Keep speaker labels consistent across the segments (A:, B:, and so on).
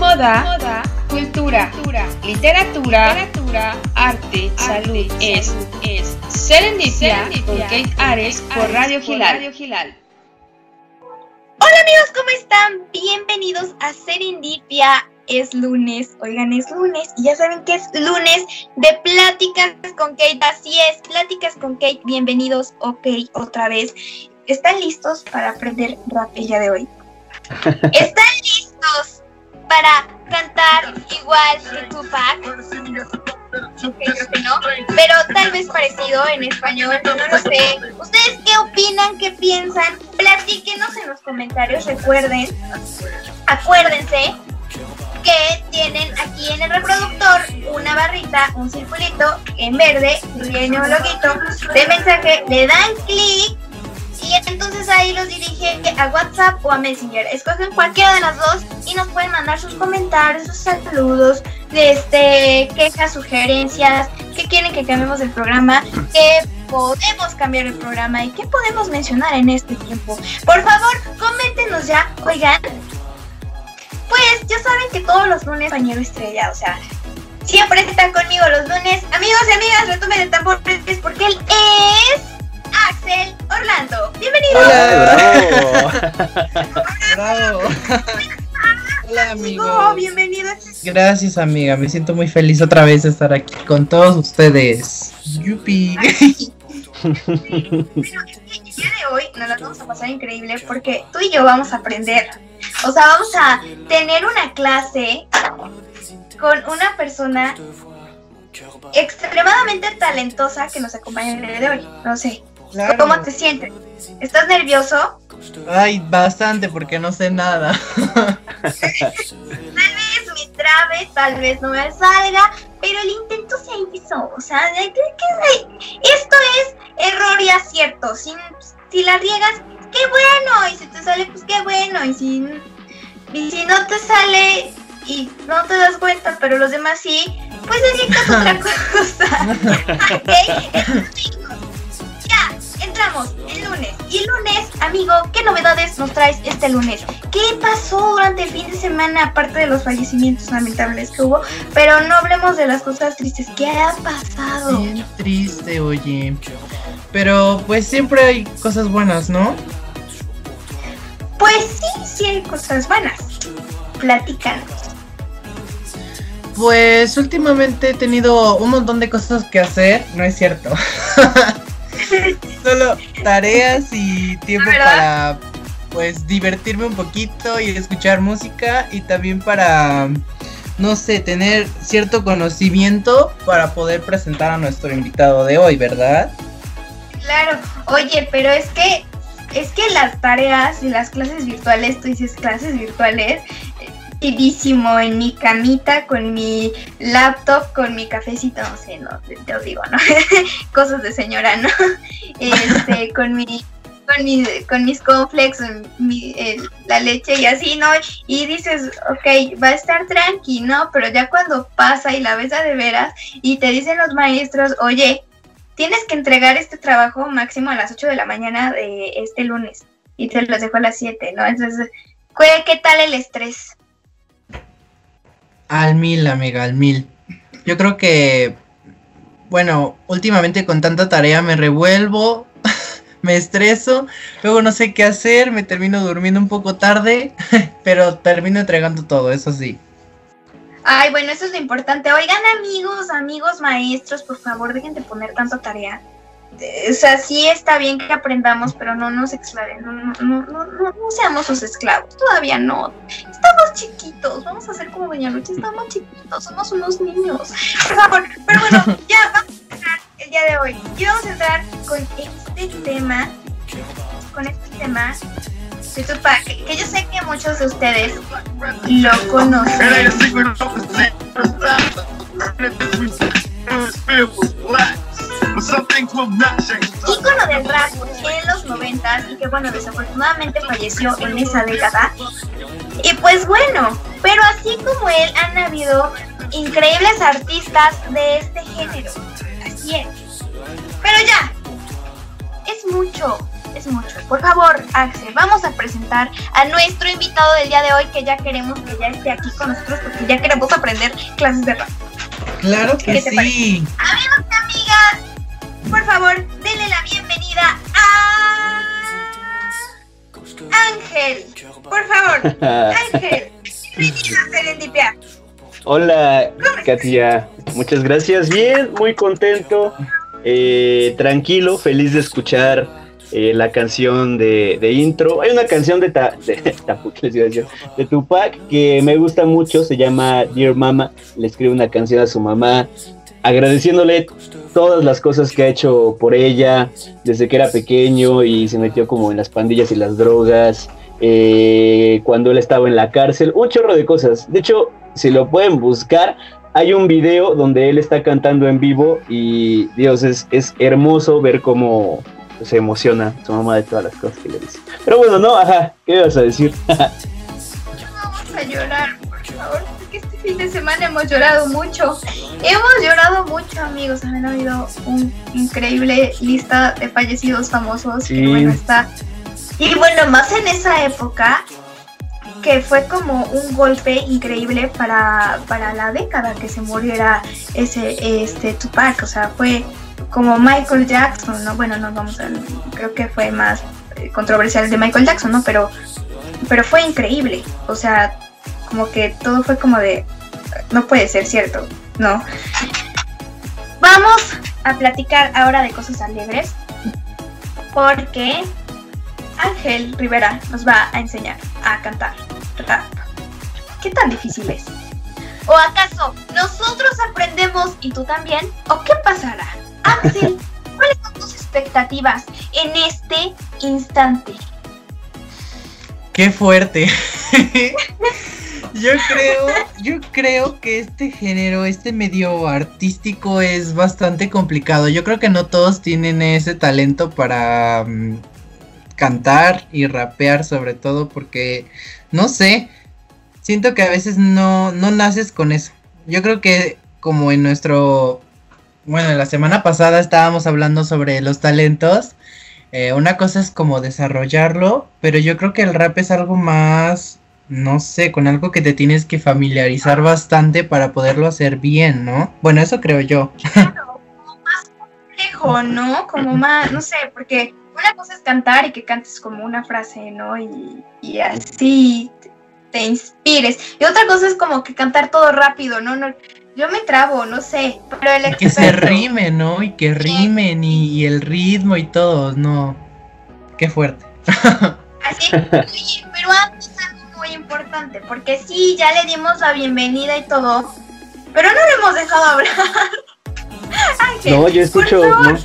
A: moda, moda cultura, literatura, literatura arte, salud, es, es Serendipia, con Kate Ares por Radio Gilal.
B: Hola amigos, ¿cómo están? Bienvenidos a Serendipia. Es lunes, oigan, es lunes y ya saben que es lunes de Pláticas con Kate. Así es, Pláticas con Kate. Bienvenidos, ok, otra vez. ¿Están listos para aprender rap el día de hoy? ¿Están listos para cantar igual que Tupac? Ok, creo que no, pero tal vez parecido en español, no lo sé. ¿Ustedes qué opinan, qué piensan? Platíquenos en los comentarios, recuerden, acuérdense que tienen aquí en el reproductor una barrita, un circulito en verde, tiene un loguito de mensaje, le dan clic y entonces ahí los dirige a WhatsApp o a Messenger. Escogen cualquiera de las dos y nos pueden mandar sus comentarios, sus saludos, este, quejas, sugerencias, qué quieren que cambiemos el programa, qué podemos cambiar el programa y qué podemos mencionar en este tiempo. Por favor, coméntenos ya, oigan. Pues ya saben que todos los lunes bañero estrella, o sea, siempre está conmigo los lunes. Amigos y amigas, retumen de tambores porque él es Axel Orlando. Bienvenido.
C: Hola, bravo. Hola, amigo.
B: Bienvenido.
C: Gracias, amiga. Me siento muy feliz otra vez de estar aquí con todos ustedes. Yupi.
B: Bueno, el día de hoy nos la vamos a pasar increíble porque tú y yo vamos a aprender. O sea, vamos a tener una clase con una persona extremadamente talentosa que nos acompaña en el día de hoy. No sé,
C: Claro.
B: ¿cómo te sientes? ¿Estás nervioso?
C: Ay, bastante porque no sé nada.
B: Tal vez me trabe, tal vez no me salga, pero el intento se hizo. O sea, de- que- esto es error y acierto. Si, si la riegas, qué bueno. Y si te sale, pues qué bueno. Y si, y si no te sale y no te das cuenta, pero los demás sí, pues necesitas otra cosa. ¿Ok? El lunes. Y el lunes, amigo, ¿qué novedades nos traes este lunes? ¿Qué pasó durante el fin de semana, aparte de los fallecimientos lamentables que hubo? Pero no hablemos de las cosas tristes. ¿Qué ha pasado?
C: Bien triste, oye. Pero pues siempre hay cosas buenas, ¿no?
B: Pues sí, sí hay cosas buenas. Platícanos.
C: Pues últimamente he tenido un montón de cosas que hacer, no es cierto. Solo tareas y tiempo para pues divertirme un poquito y escuchar música y también para no sé, tener cierto conocimiento para poder presentar a nuestro invitado de hoy, ¿verdad?
B: Claro. Oye, pero es que es que las tareas y las clases virtuales, tú dices clases virtuales, chidísimo en mi camita con mi laptop, con mi cafecito, no sé, no te, lo digo, ¿no? Cosas de señora, ¿no? Este, con mi con, mi, con mis cornflakes, mi, el- la leche y así, ¿no? Y dices, ok, va a estar tranqui, ¿no? Pero ya cuando pasa y la ves a de veras y te dicen los maestros, oye, tienes que entregar este trabajo máximo a las 8 de la mañana de este lunes y te los dejo a las 7, ¿no? Entonces, ¿qué, qué tal el estrés?
C: Al mil, amiga, al mil. Yo creo que, bueno, últimamente con tanta tarea me revuelvo, me estreso, luego no sé qué hacer, me termino durmiendo un poco tarde, pero termino entregando todo, eso sí.
B: Ay, bueno, eso es lo importante. Oigan, amigos, amigos, maestros, por favor, dejen de poner tanta tarea. Eh, O sea, sí está bien que aprendamos, pero no nos esclaven, no, no, no, no, no, seamos sus esclavos, todavía no. Estamos chiquitos, vamos a hacer como Doña Lucha, estamos chiquitos, somos unos niños. Por favor, pero bueno, ya vamos a entrar el día de hoy. Y vamos a entrar con este tema, con este tema de Tupac, que yo sé que muchos de ustedes lo conocen. Ícono del rap en los 90 y que bueno, desafortunadamente falleció en esa década. Y pues bueno, pero así como él han habido increíbles artistas de este género. Así es. Pero ya, es mucho es mucho. Por favor, Axel, vamos a presentar a nuestro invitado del día de hoy que ya queremos que ya esté aquí con nosotros porque ya queremos aprender clases de rap.
C: Claro que sí.
B: Amigos y amigas, por favor, denle la bienvenida a Ángel. Por favor, Ángel. Bienvenido a Serendipia.
D: Hola, Katia. Muchas gracias. Bien, muy contento, eh, tranquilo, feliz de escuchar eh, la canción de, intro. Hay una canción de, Tupac que me gusta mucho, se llama Dear Mama. Le escribe una canción a su mamá agradeciéndole todas las cosas que ha hecho por ella desde que era pequeño y se metió como en las pandillas y las drogas. Eh, cuando él estaba en la cárcel, un chorro de cosas. De hecho, si lo pueden buscar, hay un video donde él está cantando en vivo y Dios, es hermoso ver cómo se emociona su mamá de todas las cosas que le dice. Pero bueno, no, ajá, ¿qué ibas a decir?
B: Vamos a llorar, por favor, porque este fin de semana hemos llorado mucho. Hemos llorado mucho, amigos. Han habido un increíble lista de fallecidos famosos sí. que bueno está. Y bueno, más en esa época, que fue como un golpe increíble para, para la década que se muriera ese este Tupac, o sea, fue como Michael Jackson, ¿no? Bueno, no vamos a creo que fue más eh, controversial de Michael Jackson, ¿no? Pero pero fue increíble, o sea, como que todo fue como de no puede ser cierto, ¿no? Vamos a platicar ahora de cosas alegres porque Ángel Rivera nos va a enseñar a cantar rap. ¿Qué tan difícil es? ¿O acaso nosotros aprendemos y tú también? ¿O qué pasará? Ángel, ¿cuáles son tus expectativas en este instante?
C: Qué fuerte. yo creo, yo creo que este género, este medio artístico es bastante complicado. Yo creo que no todos tienen ese talento para um, cantar y rapear sobre todo porque no sé, siento que a veces no, no naces con eso. Yo creo que como en nuestro, bueno, la semana pasada estábamos hablando sobre los talentos, eh, una cosa es como desarrollarlo, pero yo creo que el rap es algo más, no sé, con algo que te tienes que familiarizar bastante para poderlo hacer bien, ¿no? Bueno, eso creo yo.
B: Claro, como más complejo, ¿no? Como más, no sé, porque una cosa es cantar y que cantes como una frase, ¿no? Y, y así te inspires. Y otra cosa es como que cantar todo rápido, ¿no? no yo me trabo, no sé, pero el
C: que se rime, ¿no? Y que rimen y, y, el ritmo y todo, no. Qué fuerte.
B: Así, pero antes algo muy importante, porque sí, ya le dimos la bienvenida y todo, pero no le hemos dejado hablar. Ángel,
D: no, yo escucho.
B: Por favor,
D: no.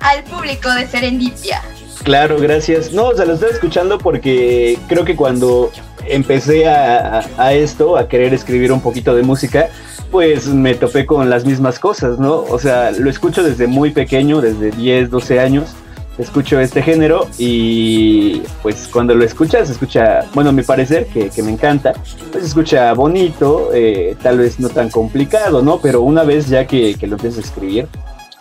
B: al público de Serendipia.
D: Claro, gracias. No, o sea, lo estoy escuchando porque creo que cuando empecé a, a, esto, a querer escribir un poquito de música, pues me topé con las mismas cosas, ¿no? O sea, lo escucho desde muy pequeño, desde 10, 12 años, escucho este género y pues cuando lo escuchas, escucha, bueno, a mi parecer, que, que me encanta, pues escucha bonito, eh, tal vez no tan complicado, ¿no? Pero una vez ya que, que lo empiezas a escribir,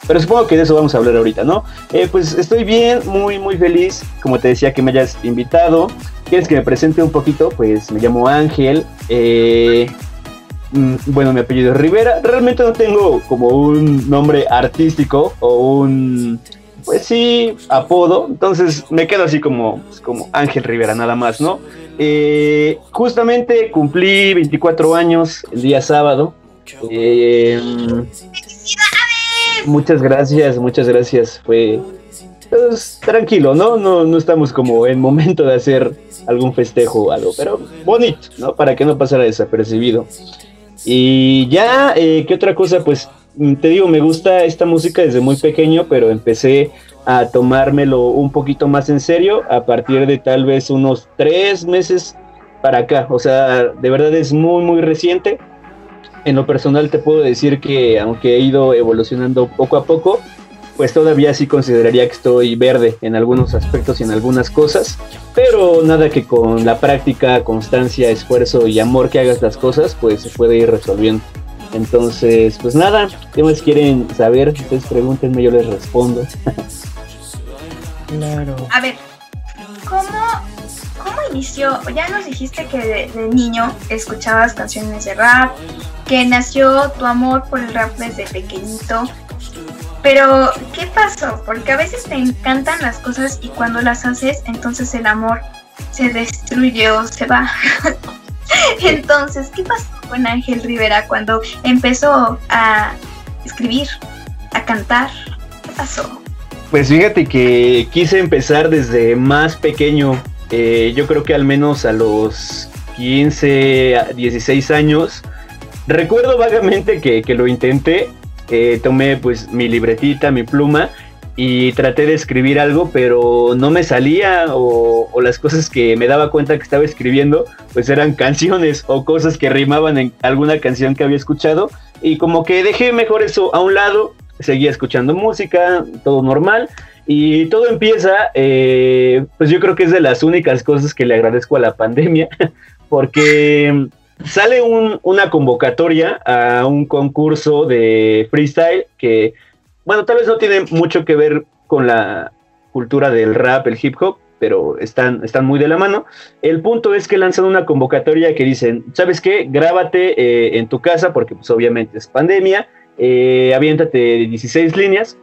D: pero supongo que de eso vamos a hablar ahorita, ¿no? Eh, pues estoy bien, muy, muy feliz, como te decía, que me hayas invitado. ¿Quieres que me presente un poquito? Pues me llamo Ángel. Eh, bueno, mi apellido es Rivera. Realmente no tengo como un nombre artístico o un, pues sí, apodo. Entonces me quedo así como, pues como Ángel Rivera, nada más, ¿no? Eh, justamente cumplí 24 años el día sábado. Eh, Muchas gracias, muchas gracias. Fue pues, tranquilo, ¿no? ¿no? No estamos como en momento de hacer algún festejo o algo, pero bonito, ¿no? Para que no pasara desapercibido. Y ya, eh, ¿qué otra cosa? Pues te digo, me gusta esta música desde muy pequeño, pero empecé a tomármelo un poquito más en serio a partir de tal vez unos tres meses para acá. O sea, de verdad es muy, muy reciente en lo personal te puedo decir que aunque he ido evolucionando poco a poco, pues todavía sí consideraría que estoy verde en algunos aspectos y en algunas cosas, pero nada que con la práctica, constancia, esfuerzo y amor que hagas las cosas, pues se puede ir resolviendo. Entonces, pues nada, ¿qué más quieren saber? Ustedes pregúntenme, yo les respondo.
C: Claro.
B: A ver, ¿cómo, cómo inició? Ya nos dijiste que de, niño escuchabas canciones de rap, que nació tu amor por el rap desde pequeñito. Pero, ¿qué pasó? Porque a veces te encantan las cosas y cuando las haces, entonces el amor se destruye o se va. entonces, ¿qué pasó con Ángel Rivera cuando empezó a escribir, a cantar? ¿Qué pasó?
D: Pues fíjate que quise empezar desde más pequeño. Eh, yo creo que al menos a los 15, 16 años. Recuerdo vagamente que, que lo intenté eh, tomé pues mi libretita, mi pluma y traté de escribir algo, pero no me salía o, las cosas que me daba cuenta que estaba escribiendo pues eran canciones o cosas que rimaban en alguna canción que había escuchado y como que dejé mejor eso a un lado, seguía escuchando música, todo normal y todo empieza, eh, pues yo creo que es de las únicas cosas que le agradezco a la pandemia porque sale una convocatoria a un concurso de freestyle que, bueno, tal vez no tiene mucho que ver con la cultura del rap, el hip hop, pero están, están muy de la mano. El punto es que lanzan una convocatoria que dicen, ¿sabes qué? Grábate eh, en tu casa, porque pues obviamente es pandemia, eh, aviéntate 16 líneas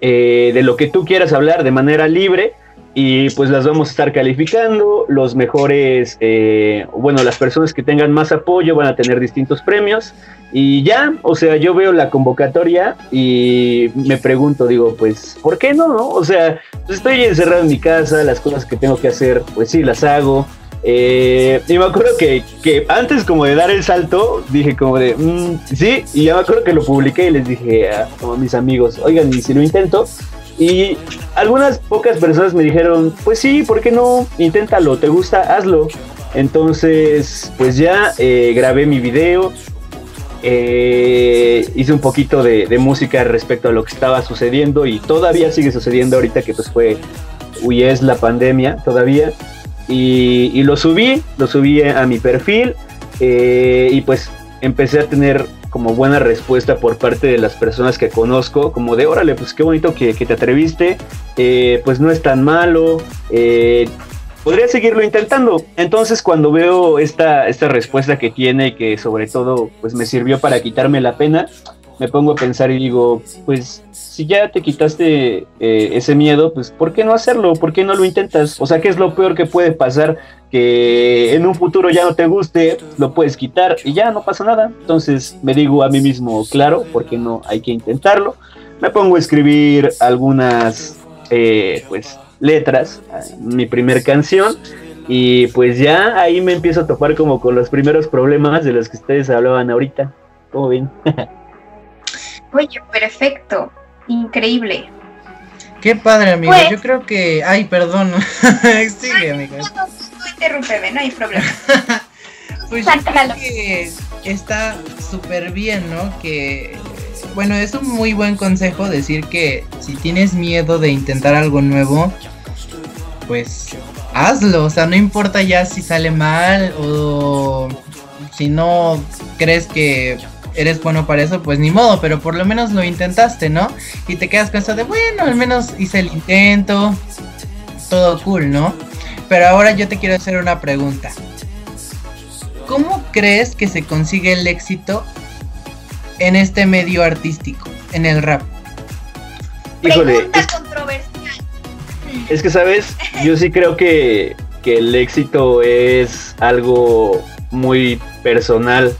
D: eh, de lo que tú quieras hablar de manera libre y pues las vamos a estar calificando. Los mejores, eh, bueno, las personas que tengan más apoyo van a tener distintos premios. Y ya, o sea, yo veo la convocatoria y me pregunto, digo, pues, ¿por qué no? O sea, pues estoy encerrado en mi casa, las cosas que tengo que hacer, pues sí, las hago. Eh, y me acuerdo que, que, antes como de dar el salto, dije como de, mm, sí, y ya me acuerdo que lo publiqué y les dije a, mis amigos, oigan, y si lo intento, y algunas pocas personas me dijeron, pues sí, ¿por qué no? Inténtalo, ¿te gusta? Hazlo. Entonces, pues ya eh, grabé mi video, eh, hice un poquito de, música respecto a lo que estaba sucediendo y todavía sigue sucediendo ahorita que pues fue, uy, es la pandemia todavía. Y, y lo subí, lo subí a mi perfil eh, y pues empecé a tener como buena respuesta por parte de las personas que conozco, como de, órale, pues qué bonito que, te atreviste, eh, pues no es tan malo, eh, podría seguirlo intentando. Entonces cuando veo esta, esta respuesta que tiene, que sobre todo pues me sirvió para quitarme la pena, me pongo a pensar y digo, pues si ya te quitaste eh, ese miedo, pues ¿por qué no hacerlo? ¿Por qué no lo intentas? O sea, ¿qué es lo peor que puede pasar? Que en un futuro ya no te guste, lo puedes quitar y ya no pasa nada. Entonces me digo a mí mismo, claro, ¿por qué no? Hay que intentarlo. Me pongo a escribir algunas, eh, pues, letras, mi primer canción. Y pues ya ahí me empiezo a topar como con los primeros problemas de los que ustedes hablaban ahorita. ¿Cómo ven?
B: Oye, perfecto. Increíble.
C: Qué padre, amigo. Pues- Yo creo que. Ay, perdón. Sigue, amigo.
B: No, no, no hay problema.
C: pues yo creo que está súper bien, ¿no? Que. Bueno, es un muy buen consejo decir que si tienes miedo de intentar algo nuevo, pues hazlo. O sea, no importa ya si sale mal o si no crees que eres bueno para eso, pues ni modo, pero por lo menos lo intentaste, ¿no? Y te quedas con eso de, bueno, al menos hice el intento, todo cool, ¿no? Pero ahora yo te quiero hacer una pregunta. ¿Cómo crees que se consigue el éxito en este medio artístico, en el rap?
B: Híjole, es, controversial.
D: Es que, ¿sabes? Yo sí creo que, que el éxito es algo muy personal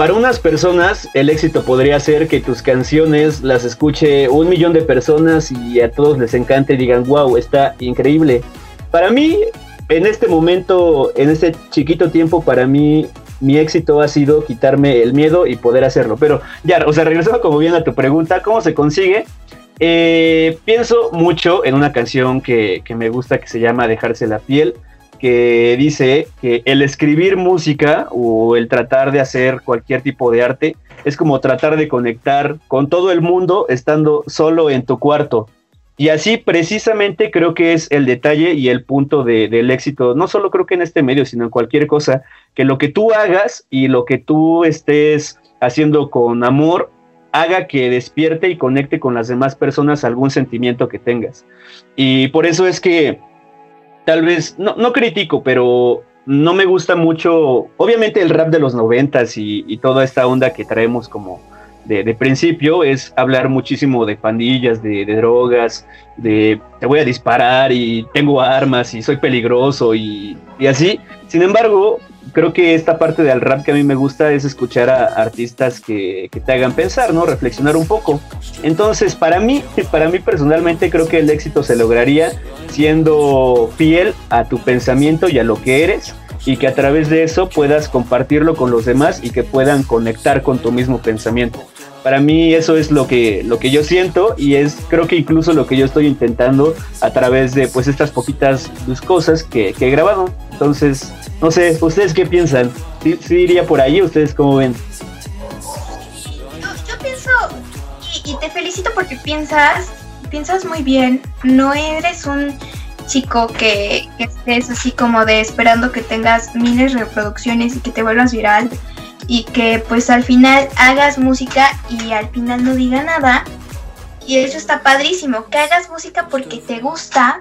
D: para unas personas el éxito podría ser que tus canciones las escuche un millón de personas y a todos les encante y digan, wow, está increíble. Para mí, en este momento, en este chiquito tiempo, para mí mi éxito ha sido quitarme el miedo y poder hacerlo. Pero ya, o sea, regresando como bien a tu pregunta, ¿cómo se consigue? Eh, pienso mucho en una canción que, que me gusta que se llama Dejarse la piel que dice que el escribir música o el tratar de hacer cualquier tipo de arte es como tratar de conectar con todo el mundo estando solo en tu cuarto. Y así precisamente creo que es el detalle y el punto del éxito, no solo creo que en este medio, sino en cualquier cosa, que lo que tú hagas y lo que tú estés haciendo con amor, haga que despierte y conecte con las demás personas algún sentimiento que tengas. Y por eso es que tal vez, no, no critico, pero no me gusta mucho, obviamente el rap de los noventas y, y toda esta onda que traemos como de, principio es hablar muchísimo de pandillas, de, drogas, de te voy a disparar y tengo armas y soy peligroso y, y, así. Sin embargo, creo que esta parte del rap que a mí me gusta es escuchar a artistas que, te hagan pensar, ¿no? Reflexionar un poco. Entonces, para mí, para mí personalmente creo que el éxito se lograría siendo fiel a tu pensamiento y a lo que eres y que a través de eso puedas compartirlo con los demás y que puedan conectar con tu mismo pensamiento. Para mí eso es lo que, lo que yo siento y es creo que incluso lo que yo estoy intentando a través de pues estas poquitas pues, cosas que, he grabado. Entonces, no sé, ¿ustedes qué piensan? ¿Sí, iría por ahí? ¿Ustedes cómo ven?
B: Yo, pienso, y, y te felicito porque piensas, piensas muy bien, no eres un chico que, estés así como de esperando que tengas miles de reproducciones y que te vuelvas viral y que pues al final hagas música y al final no diga nada. Y eso está padrísimo, que hagas música porque te gusta,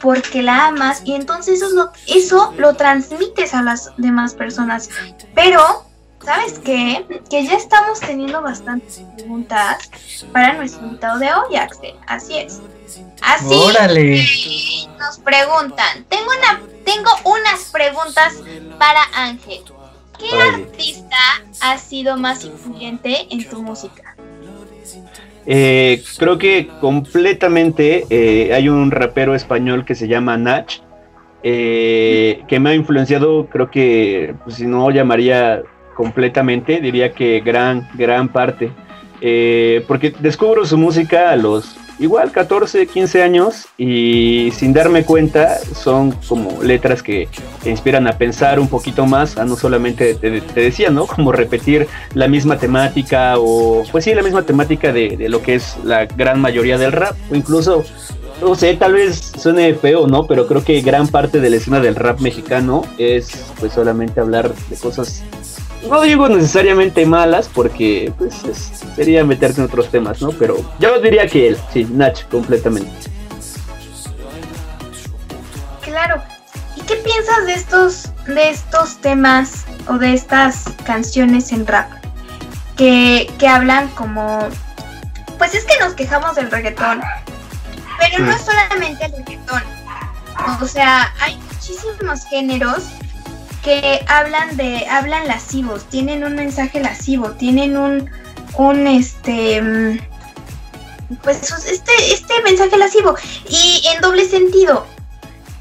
B: porque la amas y entonces eso lo, eso lo transmites a las demás personas. Pero, ¿sabes qué? Que ya estamos teniendo bastantes preguntas para nuestro invitado de hoy, Axel. Así es. Así
C: Órale.
B: nos preguntan. Tengo una, tengo unas preguntas para Ángel. ¿Qué artista ha sido más influyente en tu música?
D: Eh, creo que completamente eh, hay un rapero español que se llama Nach, eh, que me ha influenciado, creo que pues, si no llamaría completamente, diría que gran, gran parte. porque descubro su música a los igual 14, 15 años y sin darme cuenta son como letras que te inspiran a pensar un poquito más, a no solamente, te, decía, ¿no? Como repetir la misma temática o pues sí, la misma temática de, de, lo que es la gran mayoría del rap o incluso, no sé, tal vez suene feo, ¿no? Pero creo que gran parte de la escena del rap mexicano es pues solamente hablar de cosas no digo necesariamente malas porque pues sería meterte en otros temas, ¿no? Pero yo diría que él, sí, Nach, completamente.
B: Claro. ¿Y qué piensas de estos, de estos temas o de estas canciones en rap? Que, que hablan como... Pues es que nos quejamos del reggaetón, pero no es solamente el reggaetón. O sea, hay muchísimos géneros que hablan de, hablan lascivos, tienen un mensaje lascivo, tienen un, un este, mm, pues este, este mensaje lascivo y en doble sentido.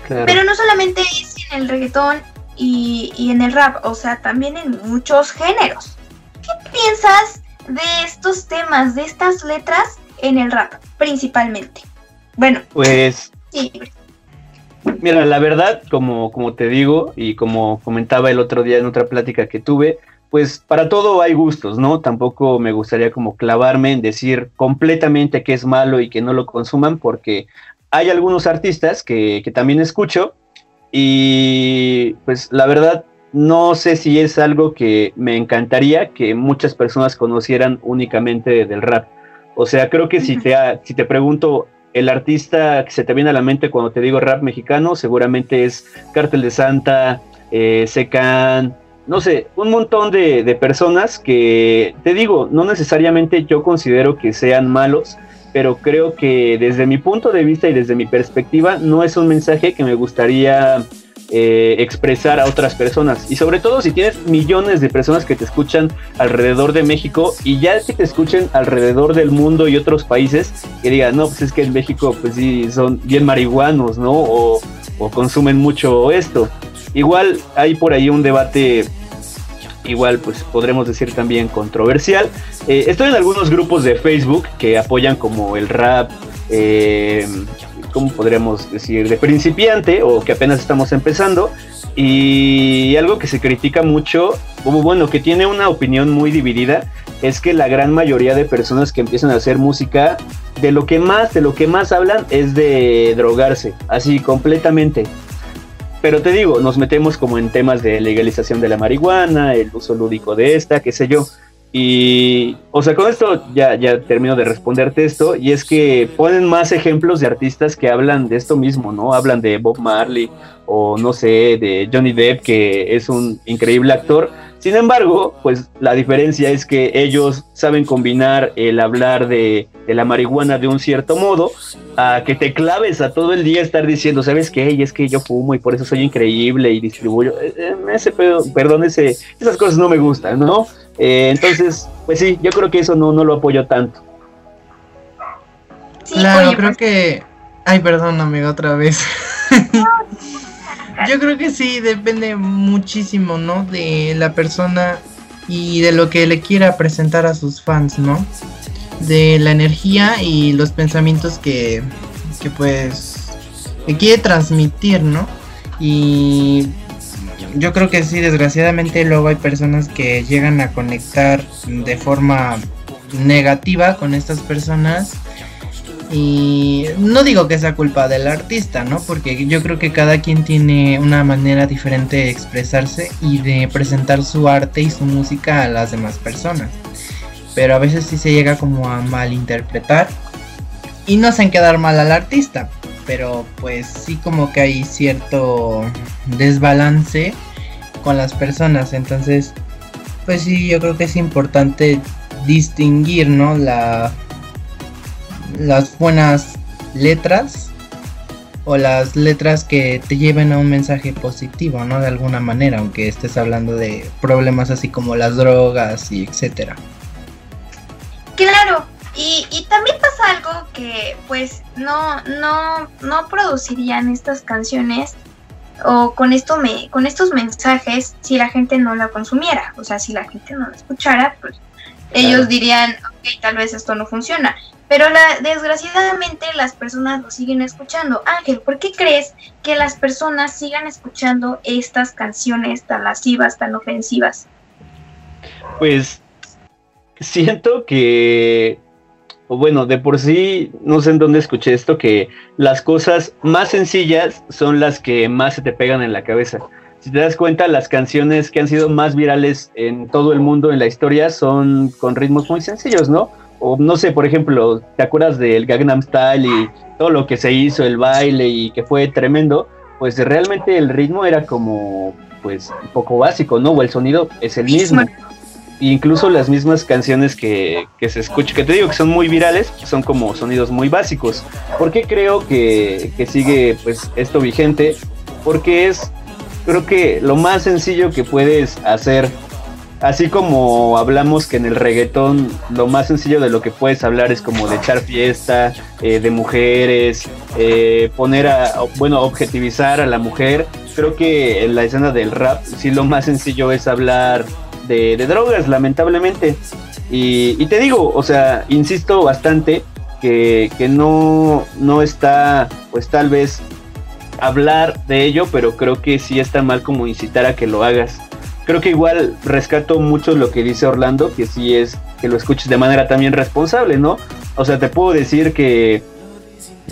B: Pero no solamente es en el reggaetón y, y en el rap, o sea, también en muchos géneros. ¿Qué piensas de estos temas, de estas letras en el rap, principalmente? Bueno,
D: pues sí. Mira, la verdad, como, como te digo y como comentaba el otro día en otra plática que tuve, pues para todo hay gustos, ¿no? Tampoco me gustaría como clavarme en decir completamente que es malo y que no lo consuman, porque hay algunos artistas que, que también escucho y pues la verdad no sé si es algo que me encantaría que muchas personas conocieran únicamente del rap. O sea, creo que si te, si te pregunto el artista que se te viene a la mente cuando te digo rap mexicano seguramente es Cártel de Santa, eh, Secan, no sé, un montón de, de, personas que, te digo, no necesariamente yo considero que sean malos, pero creo que desde mi punto de vista y desde mi perspectiva no es un mensaje que me gustaría eh, expresar a otras personas. Y sobre todo si tienes millones de personas que te escuchan alrededor de México y ya que te escuchen alrededor del mundo y otros países, que digan, no, pues es que en México pues sí son bien marihuanos, ¿no? O, consumen mucho esto. Igual hay por ahí un debate igual pues podremos decir también controversial. Eh, estoy en algunos grupos de Facebook que apoyan como el rap, eh, ¿cómo podríamos decir? De principiante o que apenas estamos empezando. Y algo que se critica mucho, como bueno, que tiene una opinión muy dividida, es que la gran mayoría de personas que empiezan a hacer música, de lo que más, de lo que más hablan es de drogarse, así completamente. Pero te digo, nos metemos como en temas de legalización de la marihuana, el uso lúdico de esta, qué sé yo. Y, o sea, con esto ya, ya termino de responderte esto, y es que ponen más ejemplos de artistas que hablan de esto mismo, ¿no? Hablan de Bob Marley o no sé, de Johnny Depp, que es un increíble actor. Sin embargo, pues la diferencia es que ellos saben combinar el hablar de, de la marihuana de un cierto modo a que te claves a todo el día estar diciendo, ¿sabes qué? Y es que yo fumo y por eso soy increíble y distribuyo. Eh, eh, ese, perdón, ese, esas cosas no me gustan, ¿no? Eh, entonces, pues sí, yo creo que eso no, no lo apoyo tanto.
C: claro, creo pues que... Ay, perdón, amigo, otra vez. yo creo que sí, depende muchísimo, ¿no? De la persona y de lo que le quiera presentar a sus fans, ¿no? De la energía y los pensamientos que, que pues, que quiere transmitir, ¿no? Y yo creo que sí, desgraciadamente luego hay personas que llegan a conectar de forma negativa con estas personas y no digo que sea culpa del artista, ¿no? Porque yo creo que cada quien tiene una manera diferente de expresarse y de presentar su arte y su música a las demás personas. Pero a veces sí se llega como a malinterpretar y no hacen quedar mal al artista pero pues sí como que hay cierto desbalance con las personas, entonces pues sí yo creo que es importante distinguir, ¿no? La las buenas letras o las letras que te lleven a un mensaje positivo, ¿no? De alguna manera, aunque estés hablando de problemas así como las drogas y etcétera.
B: Claro, y, y, también pasa algo que pues no, no, no producirían estas canciones o con esto me, con estos mensajes si la gente no la consumiera. O sea, si la gente no la escuchara, pues ellos dirían, ok, tal vez esto no funciona. Pero la, desgraciadamente las personas lo siguen escuchando. Ángel, ¿por qué crees que las personas sigan escuchando estas canciones tan lascivas, tan ofensivas?
D: Pues siento que bueno, de por sí, no sé en dónde escuché esto, que las cosas más sencillas son las que más se te pegan en la cabeza. Si te das cuenta, las canciones que han sido más virales en todo el mundo en la historia son con ritmos muy sencillos, ¿no? O no sé, por ejemplo, ¿te acuerdas del Gangnam Style y todo lo que se hizo, el baile y que fue tremendo? Pues realmente el ritmo era como, pues, un poco básico, ¿no? O el sonido es el mismo incluso las mismas canciones que, se escuchan, que te digo que son muy virales, son como sonidos muy básicos. ¿Por qué creo que, sigue pues esto vigente? Porque es, creo que lo más sencillo que puedes hacer, así como hablamos que en el reggaetón lo más sencillo de lo que puedes hablar es como de echar fiesta, eh, de mujeres, eh, poner a, bueno, objetivizar a la mujer. Creo que en la escena del rap sí lo más sencillo es hablar de, drogas, lamentablemente. Y, te digo, o sea, insisto bastante que, no, no está, pues tal vez hablar de ello, pero creo que sí está mal como incitar a que lo hagas. Creo que igual rescato mucho lo que dice Orlando, que sí es que lo escuches de manera también responsable, ¿no? O sea, te puedo decir que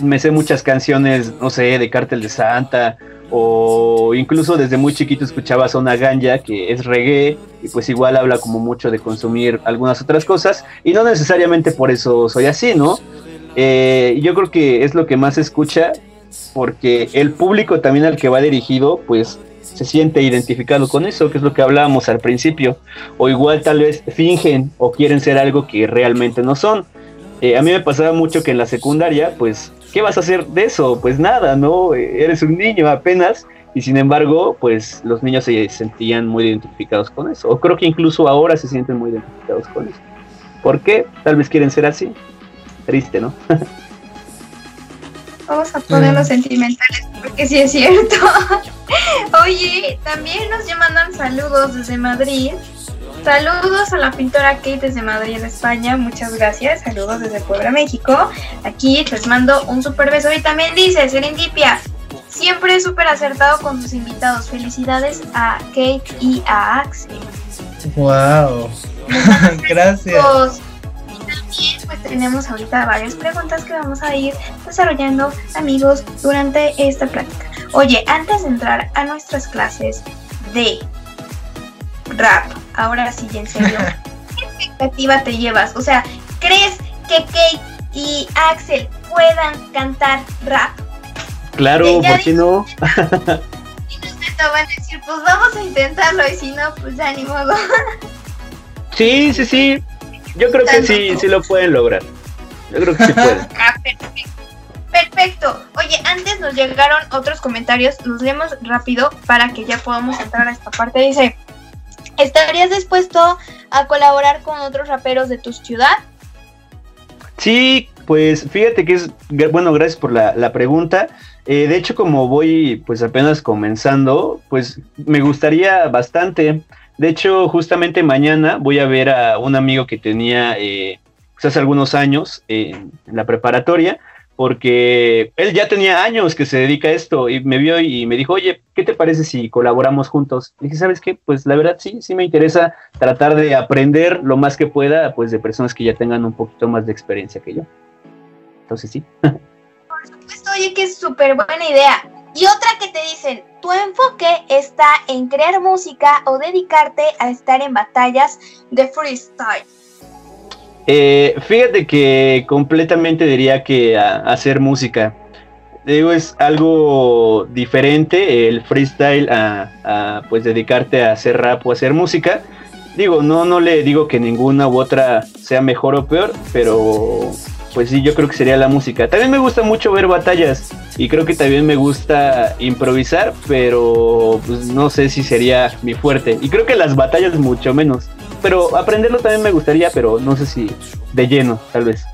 D: me sé muchas canciones, no sé, de Cártel de Santa, o incluso desde muy chiquito escuchaba Zona Ganja, que es reggae, y pues igual habla como mucho de consumir algunas otras cosas, y no necesariamente por eso soy así, ¿no? Eh, yo creo que es lo que más escucha, porque el público también al que va dirigido, pues se siente identificado con eso, que es lo que hablábamos al principio, o igual tal vez fingen o quieren ser algo que realmente no son. Eh, a mí me pasaba mucho que en la secundaria, pues ¿qué vas a hacer de eso? Pues nada, ¿no? Eres un niño apenas y sin embargo, pues los niños se sentían muy identificados con eso. O creo que incluso ahora se sienten muy identificados con eso. ¿Por qué? Tal vez quieren ser así. Triste, ¿no?
B: Vamos a ponerlos mm. sentimentales porque sí es cierto. Oye, también nos mandan saludos desde Madrid. Saludos a la pintora Kate desde Madrid, en España. Muchas gracias. Saludos desde Puebla, México. Aquí les mando un super beso. Y también dice Serendipia. Siempre súper acertado con sus invitados. Felicidades a Kate y a Axel.
C: Wow. gracias.
B: Pues tenemos ahorita varias preguntas que vamos a ir desarrollando amigos durante esta plática. Oye, antes de entrar a nuestras clases de rap, ahora sí, en serio. ¿Qué expectativa te llevas? O sea, ¿crees que Kate y Axel puedan cantar rap?
D: Claro, ¿por qué no?
B: y te van a decir, pues vamos a intentarlo y si no, pues ya ni modo.
D: sí, sí, sí. Yo creo que sí, sí lo pueden lograr. Yo creo que sí pueden.
B: Ah, perfecto. Perfecto. Oye, antes nos llegaron otros comentarios, los leemos rápido para que ya podamos entrar a esta parte. Dice, ¿estarías dispuesto a colaborar con otros raperos de tu ciudad?
D: Sí, pues fíjate que es, bueno, gracias por la, pregunta. Eh, de hecho, como voy pues apenas comenzando, pues me gustaría bastante. De hecho, justamente mañana voy a ver a un amigo que tenía eh, pues, hace algunos años en la preparatoria porque él ya tenía años que se dedica a esto y me vio y me dijo, oye, ¿qué te parece si colaboramos juntos? Y dije, ¿sabes qué? Pues la verdad sí, sí me interesa tratar de aprender lo más que pueda, pues de personas que ya tengan un poquito más de experiencia que yo. Entonces sí.
B: Por supuesto, oye, que es súper buena idea. Y otra que te dicen, tu enfoque está en crear música o dedicarte a estar en batallas de freestyle.
D: Eh, fíjate que completamente diría que hacer música. Digo, es algo diferente el freestyle a, pues dedicarte a hacer rap o hacer música. Digo, no, no le digo que ninguna u otra sea mejor o peor, pero pues sí, yo creo que sería la música. También me gusta mucho ver batallas y creo que también me gusta improvisar, pero pues no sé si sería mi fuerte. Y creo que las batallas mucho menos. Pero aprenderlo también me gustaría, pero no sé si de lleno, tal vez.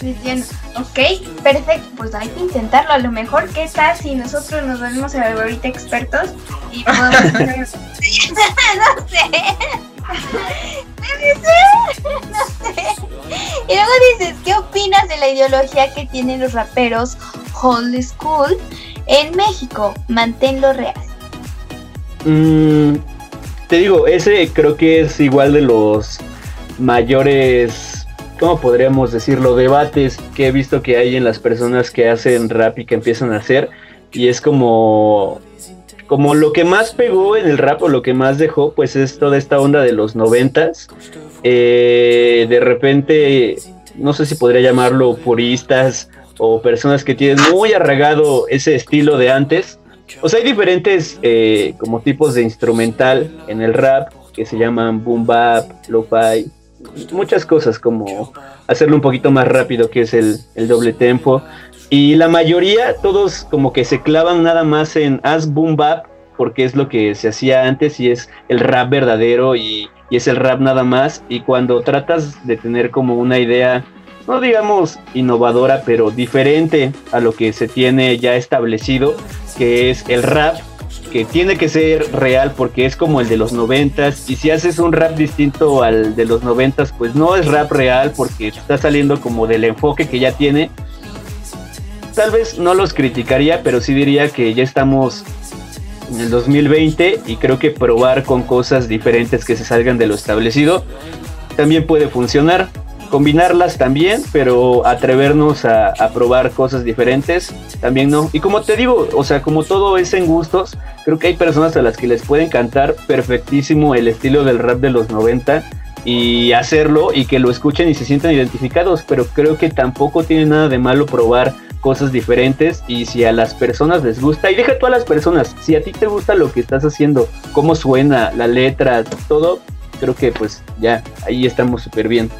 B: De lleno. Ok, perfecto. Pues hay que intentarlo. A lo mejor, ¿qué tal si nosotros nos volvemos ahorita expertos y podemos no sé. No sé. Y luego dices, ¿qué opinas de la ideología que tienen los raperos old school en México? Manténlo real.
D: Mm, te digo, ese creo que es igual de los mayores, ¿cómo podríamos decirlo? Debates que he visto que hay en las personas que hacen rap y que empiezan a hacer. Y es como, como lo que más pegó en el rap o lo que más dejó, pues es toda esta onda de los noventas. Eh, de repente, no sé si podría llamarlo puristas o personas que tienen muy arraigado ese estilo de antes o sea, hay diferentes eh, como tipos de instrumental en el rap que se llaman boom bap, lo-fi, muchas cosas como hacerlo un poquito más rápido que es el, doble tempo. Y la mayoría, todos como que se clavan nada más en as boom bap porque es lo que se hacía antes y es el rap verdadero y, y es el rap nada más. Y cuando tratas de tener como una idea no digamos innovadora, pero diferente a lo que se tiene ya establecido, que es el rap, que tiene que ser real porque es como el de los noventas, y si haces un rap distinto al de los noventas, pues no es rap real porque está saliendo como del enfoque que ya tiene. Tal vez no los criticaría, pero sí diría que ya estamos en el 2020 y creo que probar con cosas diferentes que se salgan de lo establecido también puede funcionar combinarlas también, pero atrevernos a, probar cosas diferentes también no. Y como te digo, o sea, como todo es en gustos, creo que hay personas a las que les puede encantar perfectísimo el estilo del rap de los 90 y hacerlo y que lo escuchen y se sientan identificados, pero creo que tampoco tiene nada de malo probar cosas diferentes y si a las personas les gusta, y deja tú a las personas, si a ti te gusta lo que estás haciendo, cómo suena, la letra, todo, creo que pues ya, ahí estamos súper bien.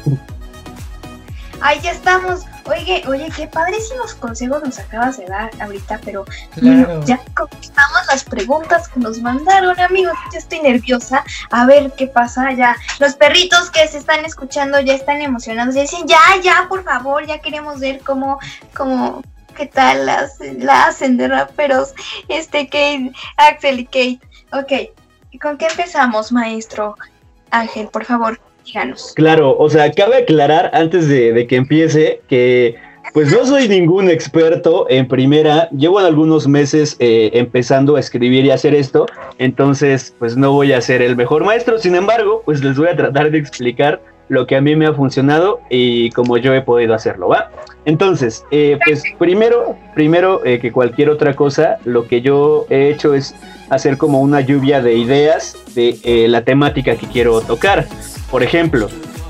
B: Ahí estamos. Oye, oye, qué padrísimos consejos nos acabas de dar ahorita, pero ya contestamos las preguntas que nos mandaron, amigos. Ya estoy nerviosa. A ver qué pasa ya. Los perritos que se están escuchando ya están emocionados. Ya dicen, ya, ya, por favor, ya queremos ver cómo, cómo, qué tal las, la hacen de raperos. Este, Kate, Axel y Kate. Ok, ¿con qué empezamos, maestro Ángel, por favor?
D: Claro, o sea, cabe aclarar antes de, que empiece que pues no soy ningún experto en primera, llevo algunos meses eh, empezando a escribir y hacer esto, entonces pues no voy a ser el mejor maestro, sin embargo, pues les voy a tratar de explicar lo que a mí me ha funcionado y cómo yo he podido hacerlo, ¿va? Entonces, eh, pues primero, primero eh, que cualquier otra cosa, lo que yo he hecho es hacer como una lluvia de ideas de la temática que quiero tocar. Por ejemplo,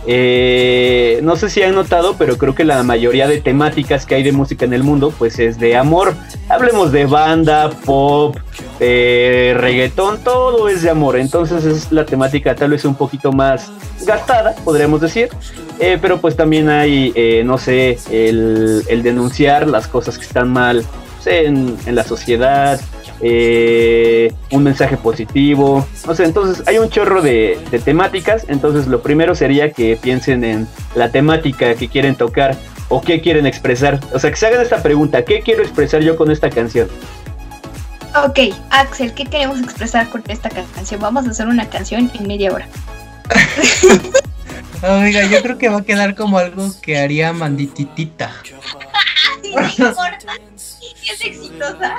D: eh, no sé si han notado, pero creo que la mayoría de temáticas que hay de música en el mundo, pues es de amor. Hablemos de banda, pop, eh, reggaetón, todo es de amor. Entonces es la temática tal vez un poquito más gastada, podríamos decir. Eh, pero pues también hay, no sé, el, denunciar las cosas que están mal en la sociedad, eh, un mensaje positivo, no sé, entonces hay un chorro de, temáticas, entonces lo primero sería que piensen en la temática que quieren tocar o qué quieren expresar, o sea, que se hagan esta pregunta, ¿qué quiero expresar yo con esta canción?
B: Ok, Axel, ¿qué queremos expresar con esta canción? Vamos a hacer una canción en media hora.
C: Oiga, yo creo que va a quedar como algo que haría Mandititita.
B: es exitosa.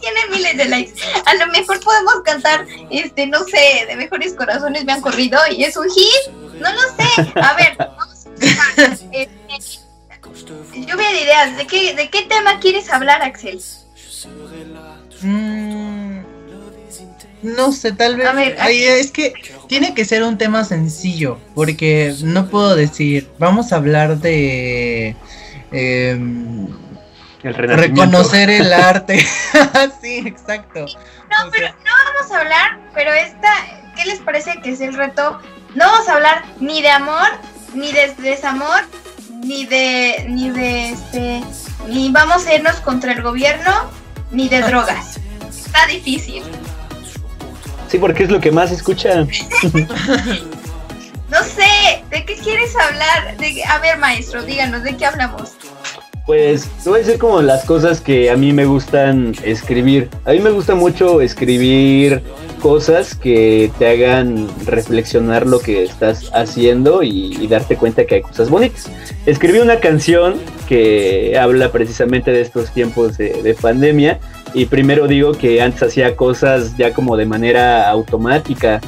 B: Tiene miles de likes. A lo mejor podemos cantar, este, no sé, de mejores corazones me han corrido y es un hit. No lo sé. A ver, vamos a este, lluvia de ideas. ¿De qué, ¿De qué tema quieres hablar, Axel?
C: Mm, no sé, tal vez. A ver, es que tiene que ser un tema sencillo, porque no puedo decir, vamos a hablar de. Eh, Reconocer el arte. sí, exacto.
B: No, pero no vamos a hablar, pero esta, ¿qué les parece que es el reto? No vamos a hablar ni de amor, ni de desamor, ni de, ni de este, ni vamos a irnos contra el gobierno, ni de drogas. Está difícil.
D: Sí, porque es lo que más escuchan.
B: no sé, ¿de qué quieres hablar? De, a ver, maestro, díganos, ¿de qué hablamos?
D: Pues te voy a decir como las cosas que a mí me gustan escribir. A mí me gusta mucho escribir cosas que te hagan reflexionar lo que estás haciendo y, darte cuenta que hay cosas bonitas. Escribí una canción que habla precisamente de estos tiempos de, pandemia y primero digo que antes hacía cosas ya como de manera automática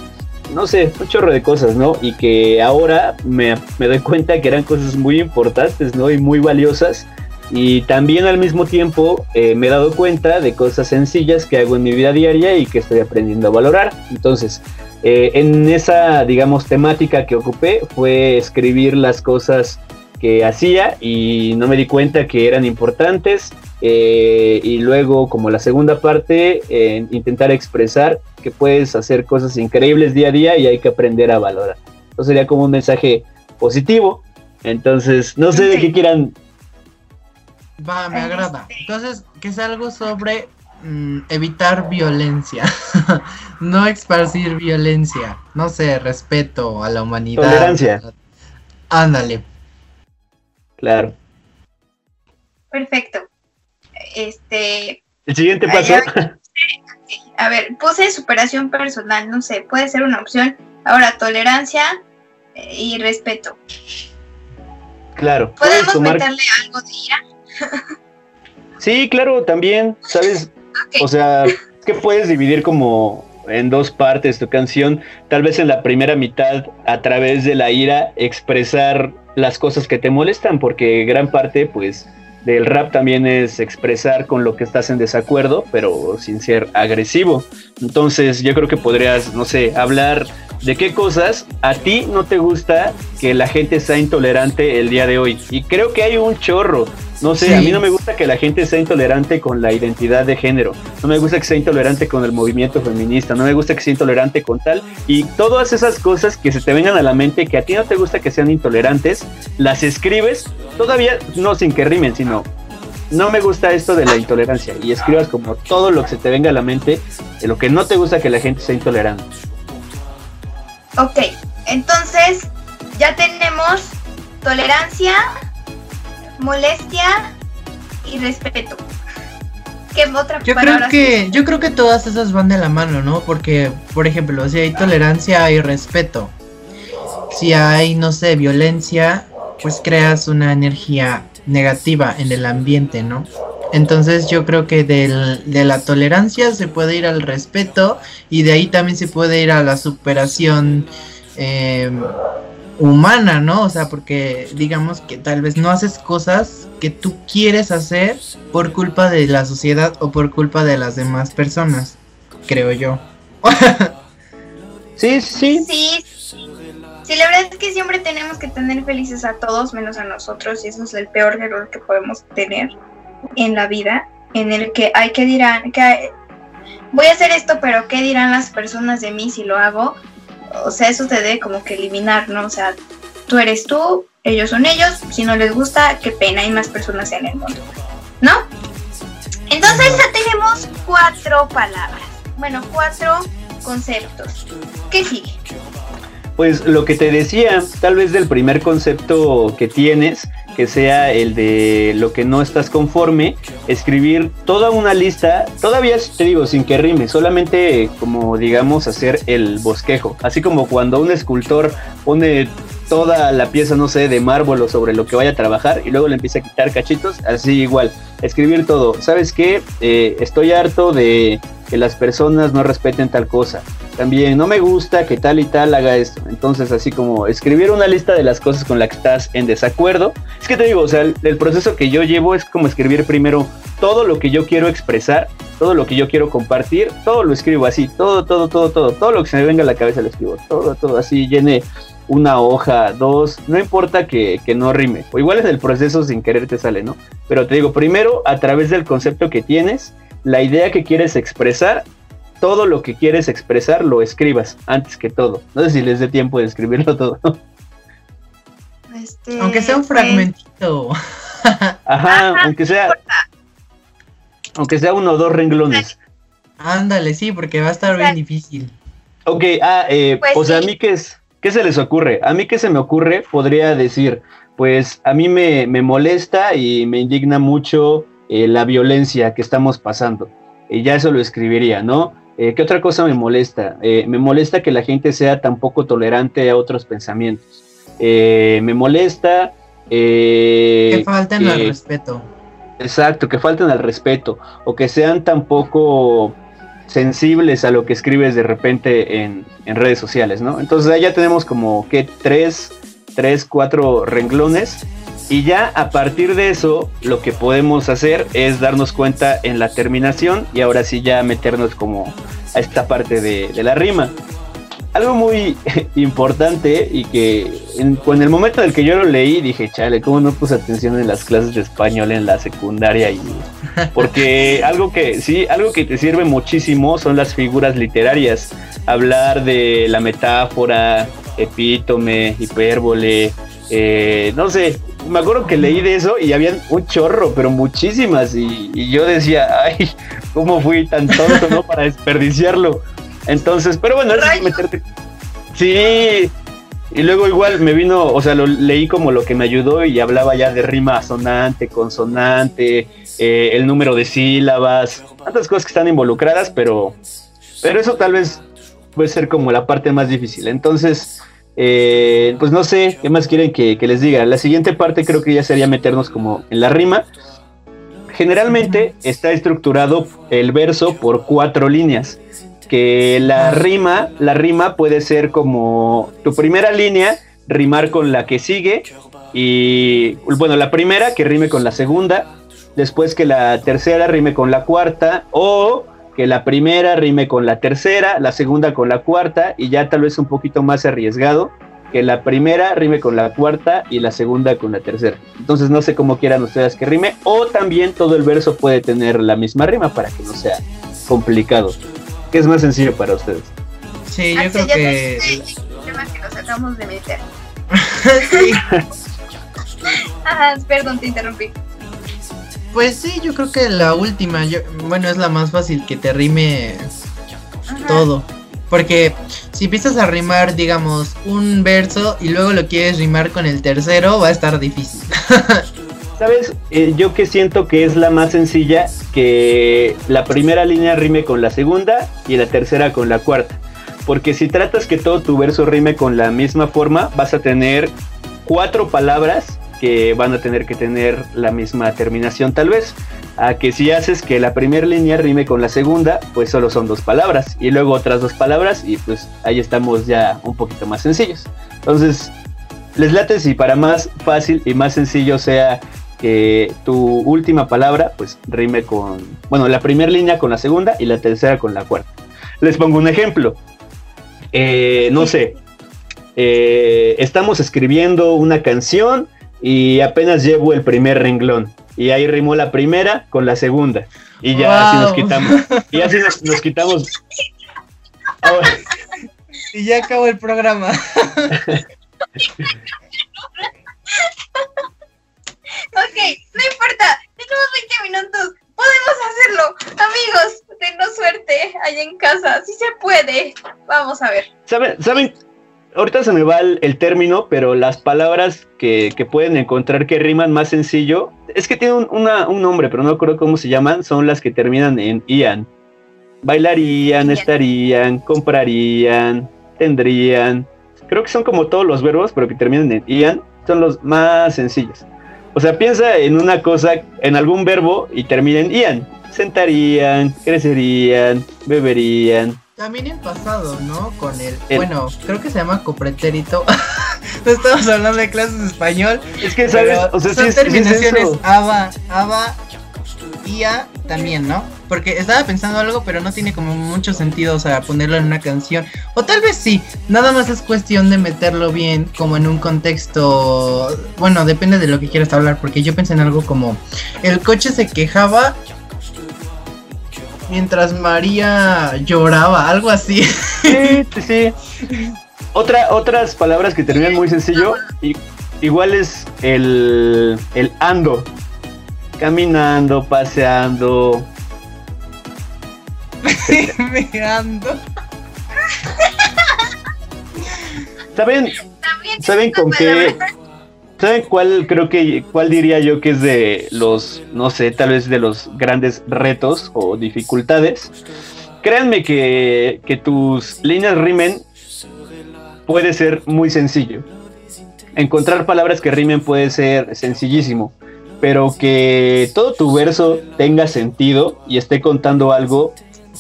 D: no sé, un chorro de cosas, ¿no? Y que ahora me, me, doy cuenta que eran cosas muy importantes, ¿no? Y muy valiosas y también al mismo tiempo eh, me he dado cuenta de cosas sencillas que hago en mi vida diaria y que estoy aprendiendo a valorar. Entonces, eh, en esa, digamos, temática que ocupé fue escribir las cosas que hacía y no me di cuenta que eran importantes. Eh, y luego, como la segunda parte, intentar expresar que puedes hacer cosas increíbles día a día y hay que aprender a valorar. Eso sería como un mensaje positivo. Entonces, no sé de qué quieran
C: Va, me agrada. Este. Entonces, que es algo sobre mm, evitar violencia, no esparcir violencia, no sé, respeto a la humanidad.
D: Tolerancia.
C: Ándale.
D: Claro.
B: Perfecto. Este.
D: El siguiente paso.
B: A ver, puse superación personal, no sé, puede ser una opción. Ahora, tolerancia eh, y respeto.
D: Claro.
B: ¿Podemos meterle algo de ira?
D: Sí, claro, también, ¿sabes? O sea, que puedes dividir como en dos partes tu canción, tal vez en la primera mitad a través de la ira expresar las cosas que te molestan, porque gran parte pues del rap también es expresar con lo que estás en desacuerdo, pero sin ser agresivo. Entonces yo creo que podrías, no sé, hablar de qué cosas a ti no te gusta que la gente sea intolerante el día de hoy. Y creo que hay un chorro. No sé, a mí no me gusta que la gente sea intolerante con la identidad de género. No me gusta que sea intolerante con el movimiento feminista. No me gusta que sea intolerante con tal. Y todas esas cosas que se te vengan a la mente que a ti no te gusta que sean intolerantes, las escribes todavía no sin que rimen, sino no me gusta esto de la intolerancia. Y escribas como todo lo que se te venga a la mente de lo que no te gusta que la gente sea intolerante.
B: Ok, entonces ya tenemos tolerancia, molestia y respeto. ¿Qué otra
C: yo creo que yo creo que todas esas van de la mano, ¿no? Porque por ejemplo, si hay tolerancia hay respeto. Si hay no sé, violencia, pues creas una energía negativa en el ambiente, ¿no? Entonces yo creo que del, de la tolerancia se puede ir al respeto y de ahí también se puede ir a la superación eh, humana, ¿no? O sea, porque digamos que tal vez no haces cosas que tú quieres hacer por culpa de la sociedad o por culpa de las demás personas, creo yo.
D: sí, sí.
B: Sí, Sí, la verdad es que siempre tenemos que tener felices a todos menos a nosotros y eso es el peor error que podemos tener en la vida, en el que hay que dirán que voy a hacer esto, pero ¿qué dirán las personas de mí si lo hago? O sea, eso te debe como que eliminar, ¿no? O sea, tú eres tú, ellos son ellos, si no les gusta, qué pena, hay más personas en el mundo, ¿no? Entonces ya tenemos cuatro palabras, bueno, cuatro conceptos. ¿Qué sigue?
D: Pues lo que te decía, tal vez del primer concepto que tienes, que sea el de lo que no estás conforme, escribir toda una lista, todavía te digo, sin que rime, solamente como digamos hacer el bosquejo, así como cuando un escultor pone toda la pieza, no sé, de mármol o sobre lo que vaya a trabajar y luego le empieza a quitar cachitos, así igual, escribir todo. ¿Sabes qué? Eh, estoy harto de que las personas no respeten tal cosa. También no me gusta que tal y tal haga esto. Entonces, así como escribir una lista de las cosas con las que estás en desacuerdo. Es que te digo, o sea, el, proceso que yo llevo es como escribir primero todo lo que yo quiero expresar, todo lo que yo quiero compartir, todo lo escribo así, todo, todo, todo, todo, todo lo que se me venga a la cabeza lo escribo, todo, todo así, llene una hoja, dos, no importa que, que, no rime. O igual es el proceso sin querer te sale, ¿no? Pero te digo, primero a través del concepto que tienes, la idea que quieres expresar, todo lo que quieres expresar lo escribas antes que todo. No sé si les dé tiempo de escribirlo todo.
C: Este, aunque sea un pues, fragmentito.
D: Ajá, aunque sea. Aunque sea uno o dos renglones.
C: Ándale, sí, porque va a estar bien difícil.
D: Ok, ah, eh, pues, pues a mí qué es, ¿qué se les ocurre? A mí qué se me ocurre, podría decir, pues a mí me, me molesta y me indigna mucho eh, la violencia que estamos pasando. Y ya eso lo escribiría, ¿no? Eh, ¿Qué otra cosa me molesta? Eh, me molesta que la gente sea tan poco tolerante a otros pensamientos. me molesta...
C: que falten al respeto.
D: Exacto, que falten al respeto. O que sean tan poco sensibles a lo que escribes de repente en, en redes sociales, ¿no? Entonces ya tenemos como que tres, tres, cuatro renglones y ya a partir de eso, lo que podemos hacer es darnos cuenta en la terminación y ahora sí ya meternos como a esta parte de, la rima. Algo muy importante y que en, el momento en el que yo lo leí dije, chale, ¿cómo no puse atención en las clases de español en la secundaria? Y, porque algo que sí, algo que te sirve muchísimo son las figuras literarias. Hablar de la metáfora, epítome, hipérbole, eh, no sé, me acuerdo que leí de eso y habían un chorro, pero muchísimas. Y, yo decía, ay, ¿cómo fui tan tonto, no? Para desperdiciarlo. Entonces, pero bueno, es meterte. Sí. Y luego igual me vino, o sea, lo leí como lo que me ayudó y hablaba ya de rima sonante, consonante, eh, el número de sílabas, tantas cosas que están involucradas, pero, pero eso tal vez puede ser como la parte más difícil. Entonces, eh, pues no sé, ¿qué más quieren que, les diga? La siguiente parte creo que ya sería meternos como en la rima. Generalmente está estructurado el verso por cuatro líneas. Que la rima, la rima puede ser como tu primera línea, rimar con la que sigue. Y bueno, la primera que rime con la segunda. Después que la tercera rime con la cuarta. O que la primera rime con la tercera, la segunda con la cuarta y ya tal vez un poquito más arriesgado que la primera rime con la cuarta y la segunda con la tercera. Entonces no sé cómo quieran ustedes que rime o también todo el verso puede tener la misma rima para que no sea complicado. ¿Qué es más sencillo para ustedes?
C: Sí, yo creo que...
B: que nos acabamos de meter. perdón, te interrumpí.
C: Pues sí, yo creo que la última, yo, bueno, es la más fácil que te rime todo. Porque si empiezas a rimar, digamos, un verso y luego lo quieres rimar con el tercero, va a estar difícil.
D: ¿Sabes? Eh, yo que siento que es la más sencilla que la primera línea rime con la segunda y la tercera con la cuarta. Porque si tratas que todo tu verso rime con la misma forma, vas a tener cuatro palabras que van a tener que tener la misma terminación tal vez. A que si haces que la primera línea rime con la segunda, pues solo son dos palabras y luego otras dos palabras y pues ahí estamos ya un poquito más sencillos. Entonces, les late si para más fácil y más sencillo sea que tu última palabra pues rime con, bueno, la primera línea con la segunda y la tercera con la cuarta. Les pongo un ejemplo. Eh, no sé, eh, estamos escribiendo una canción y apenas llevo el primer renglón. Y ahí rimó la primera con la segunda. Y ya así nos quitamos. Y así nos, quitamos.
C: Y ya acabó el programa.
B: Ok, no importa, tenemos 20 minutos, podemos hacerlo. Amigos, tengo suerte allá en casa, si se puede. Vamos a ver.
D: ¿Saben? ¿Saben? Ahorita se me va el, término, pero las palabras que, pueden encontrar que riman más sencillo, es que tienen un, nombre, pero no recuerdo cómo se llaman, son las que terminan en ian. Bailarían, estarían, comprarían, tendrían. Creo que son como todos los verbos, pero que terminan en ian, son los más sencillos. O sea, piensa en una cosa, en algún verbo y termina en ian. Sentarían, crecerían, beberían.
C: También en pasado, ¿no? Con el, bueno, creo que se llama copretérito. no estamos hablando de clases de español.
D: Es que sabes, o sea,
C: son terminaciones aba, aba, también, ¿no? Porque estaba pensando algo, pero no tiene como mucho sentido, o sea, ponerlo en una canción. O tal vez sí, nada más es cuestión de meterlo bien, como en un contexto. Bueno, depende de lo que quieras hablar, porque yo pensé en algo como: el coche se quejaba mientras María lloraba, algo así.
D: Sí, sí. Otra, otras palabras que terminan muy sencillo, y, igual es el, el ando. Caminando, paseando.
C: Mirando.
D: ¿Saben? ¿Saben con qué? ¿Saben cuál creo que cuál diría yo que es de los, no sé, tal vez de los grandes retos o dificultades? Créanme que, que tus líneas rimen puede ser muy sencillo. Encontrar palabras que rimen puede ser sencillísimo pero que todo tu verso tenga sentido y esté contando algo,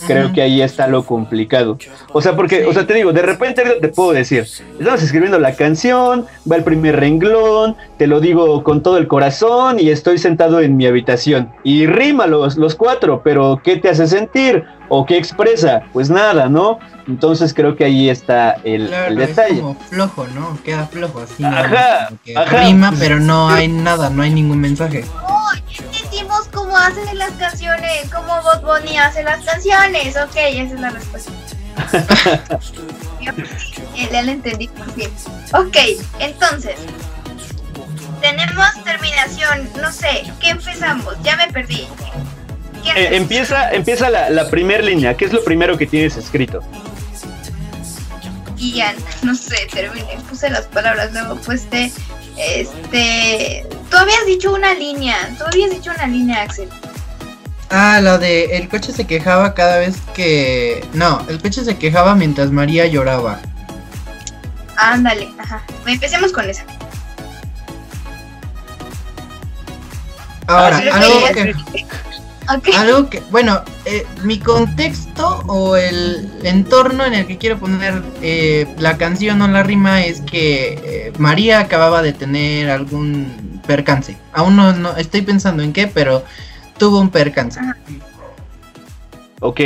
D: creo que ahí está lo complicado. O sea, porque, o sea, te digo, de repente te puedo decir, estamos escribiendo la canción, va el primer renglón, te lo digo con todo el corazón y estoy sentado en mi habitación. Y rima los, los cuatro, pero ¿qué te hace sentir? ¿O qué expresa? Pues nada, ¿no? Entonces creo que ahí está el, detalle. Es
C: como flojo, ¿no? Queda flojo así. Ajá, Rima, pero no hay nada, no hay ningún mensaje.
B: Oh, entendimos cómo hacen las canciones, cómo Bot Bunny hace las canciones. Ok, esa es la respuesta. ya lo entendí muy bien. Ok, entonces. Tenemos terminación, no sé, ¿qué empezamos? Ya me perdí.
D: Eh, empieza empieza la, la primera línea. ¿Qué es lo primero que tienes escrito?
B: Ian, no sé, terminé, puse las palabras, luego puse, este, tú habías dicho una línea, tú habías dicho una línea, Axel.
C: Ah, lo de el coche se quejaba cada vez que... No, el coche se quejaba mientras María lloraba.
B: Ándale, ajá. Empecemos con esa.
C: Ahora, algo que... Algo que, bueno, eh, mi contexto o el entorno en el que quiero poner eh, la canción o la rima es que eh, María acababa de tener algún percance. Aún no, estoy pensando en qué, pero tuvo un percance.
D: Ok,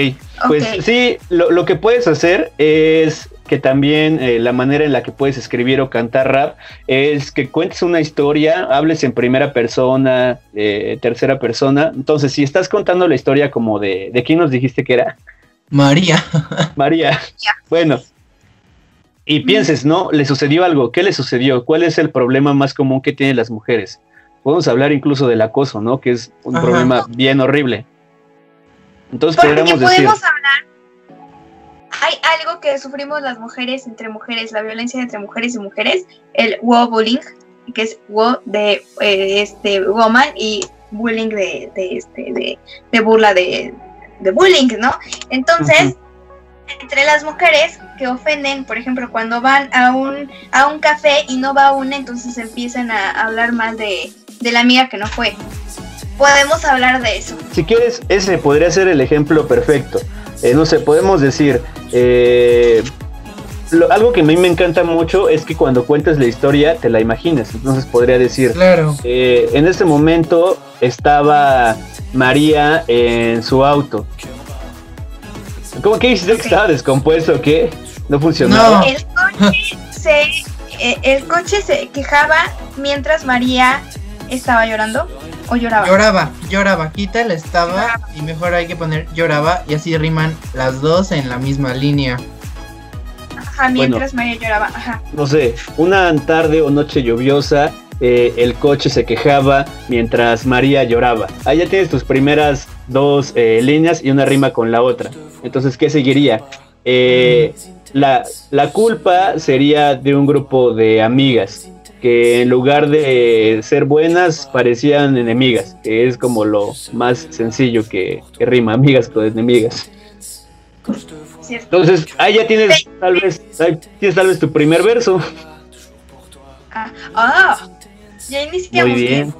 D: pues sí, lo, lo, que puedes hacer es que también eh, la manera en la que puedes escribir o cantar rap es que cuentes una historia, hables en primera persona, eh, tercera persona. Entonces, si estás contando la historia como de, ¿de quién nos dijiste que era?
C: María.
D: María. Bueno. Y pienses, ¿no? Le sucedió algo. ¿Qué le sucedió? ¿Cuál es el problema más común que tienen las mujeres? Podemos hablar incluso del acoso, ¿no? Que es un problema bien horrible. Entonces podríamos decir. hablar
B: hay algo que sufrimos las mujeres entre mujeres, la violencia entre mujeres y mujeres, el wo bullying, que es wo de eh, este woman y bullying de, este de, burla de, bullying, ¿no? Entonces, entre las mujeres que ofenden, por ejemplo, cuando van a un a un café y no va una, entonces empiezan a hablar mal de, de la amiga que no fue. Podemos hablar de eso.
D: Si quieres, ese podría ser el ejemplo perfecto. Eh, no sé, podemos decir, eh, algo que a mí me encanta mucho es que cuando cuentes la historia te la imagines. Entonces podría decir,
C: claro.
D: Eh, en ese momento estaba María en su auto. ¿Cómo que dijiste que estaba descompuesto o qué? No funcionaba.
B: El coche se, eh, el coche se quejaba mientras María estaba llorando o lloraba.
C: Lloraba, lloraba, quita el estaba y mejor hay que poner lloraba y así riman las dos en la misma línea.
B: Ajá, mientras María lloraba, ajá.
D: No sé, una tarde o noche lluviosa, eh, el coche se quejaba mientras María lloraba. Ahí ya tienes tus primeras dos eh, líneas y una rima con la otra. Entonces, ¿qué seguiría? Eh, la, la culpa sería de un grupo de amigas que en lugar de ser buenas parecían enemigas, que es como lo más sencillo que, que rima, amigas con enemigas. Entonces, ahí ya tienes tal vez, ahí tienes tal vez tu primer verso.
B: Ah, ah, ya iniciamos.
D: Muy bien.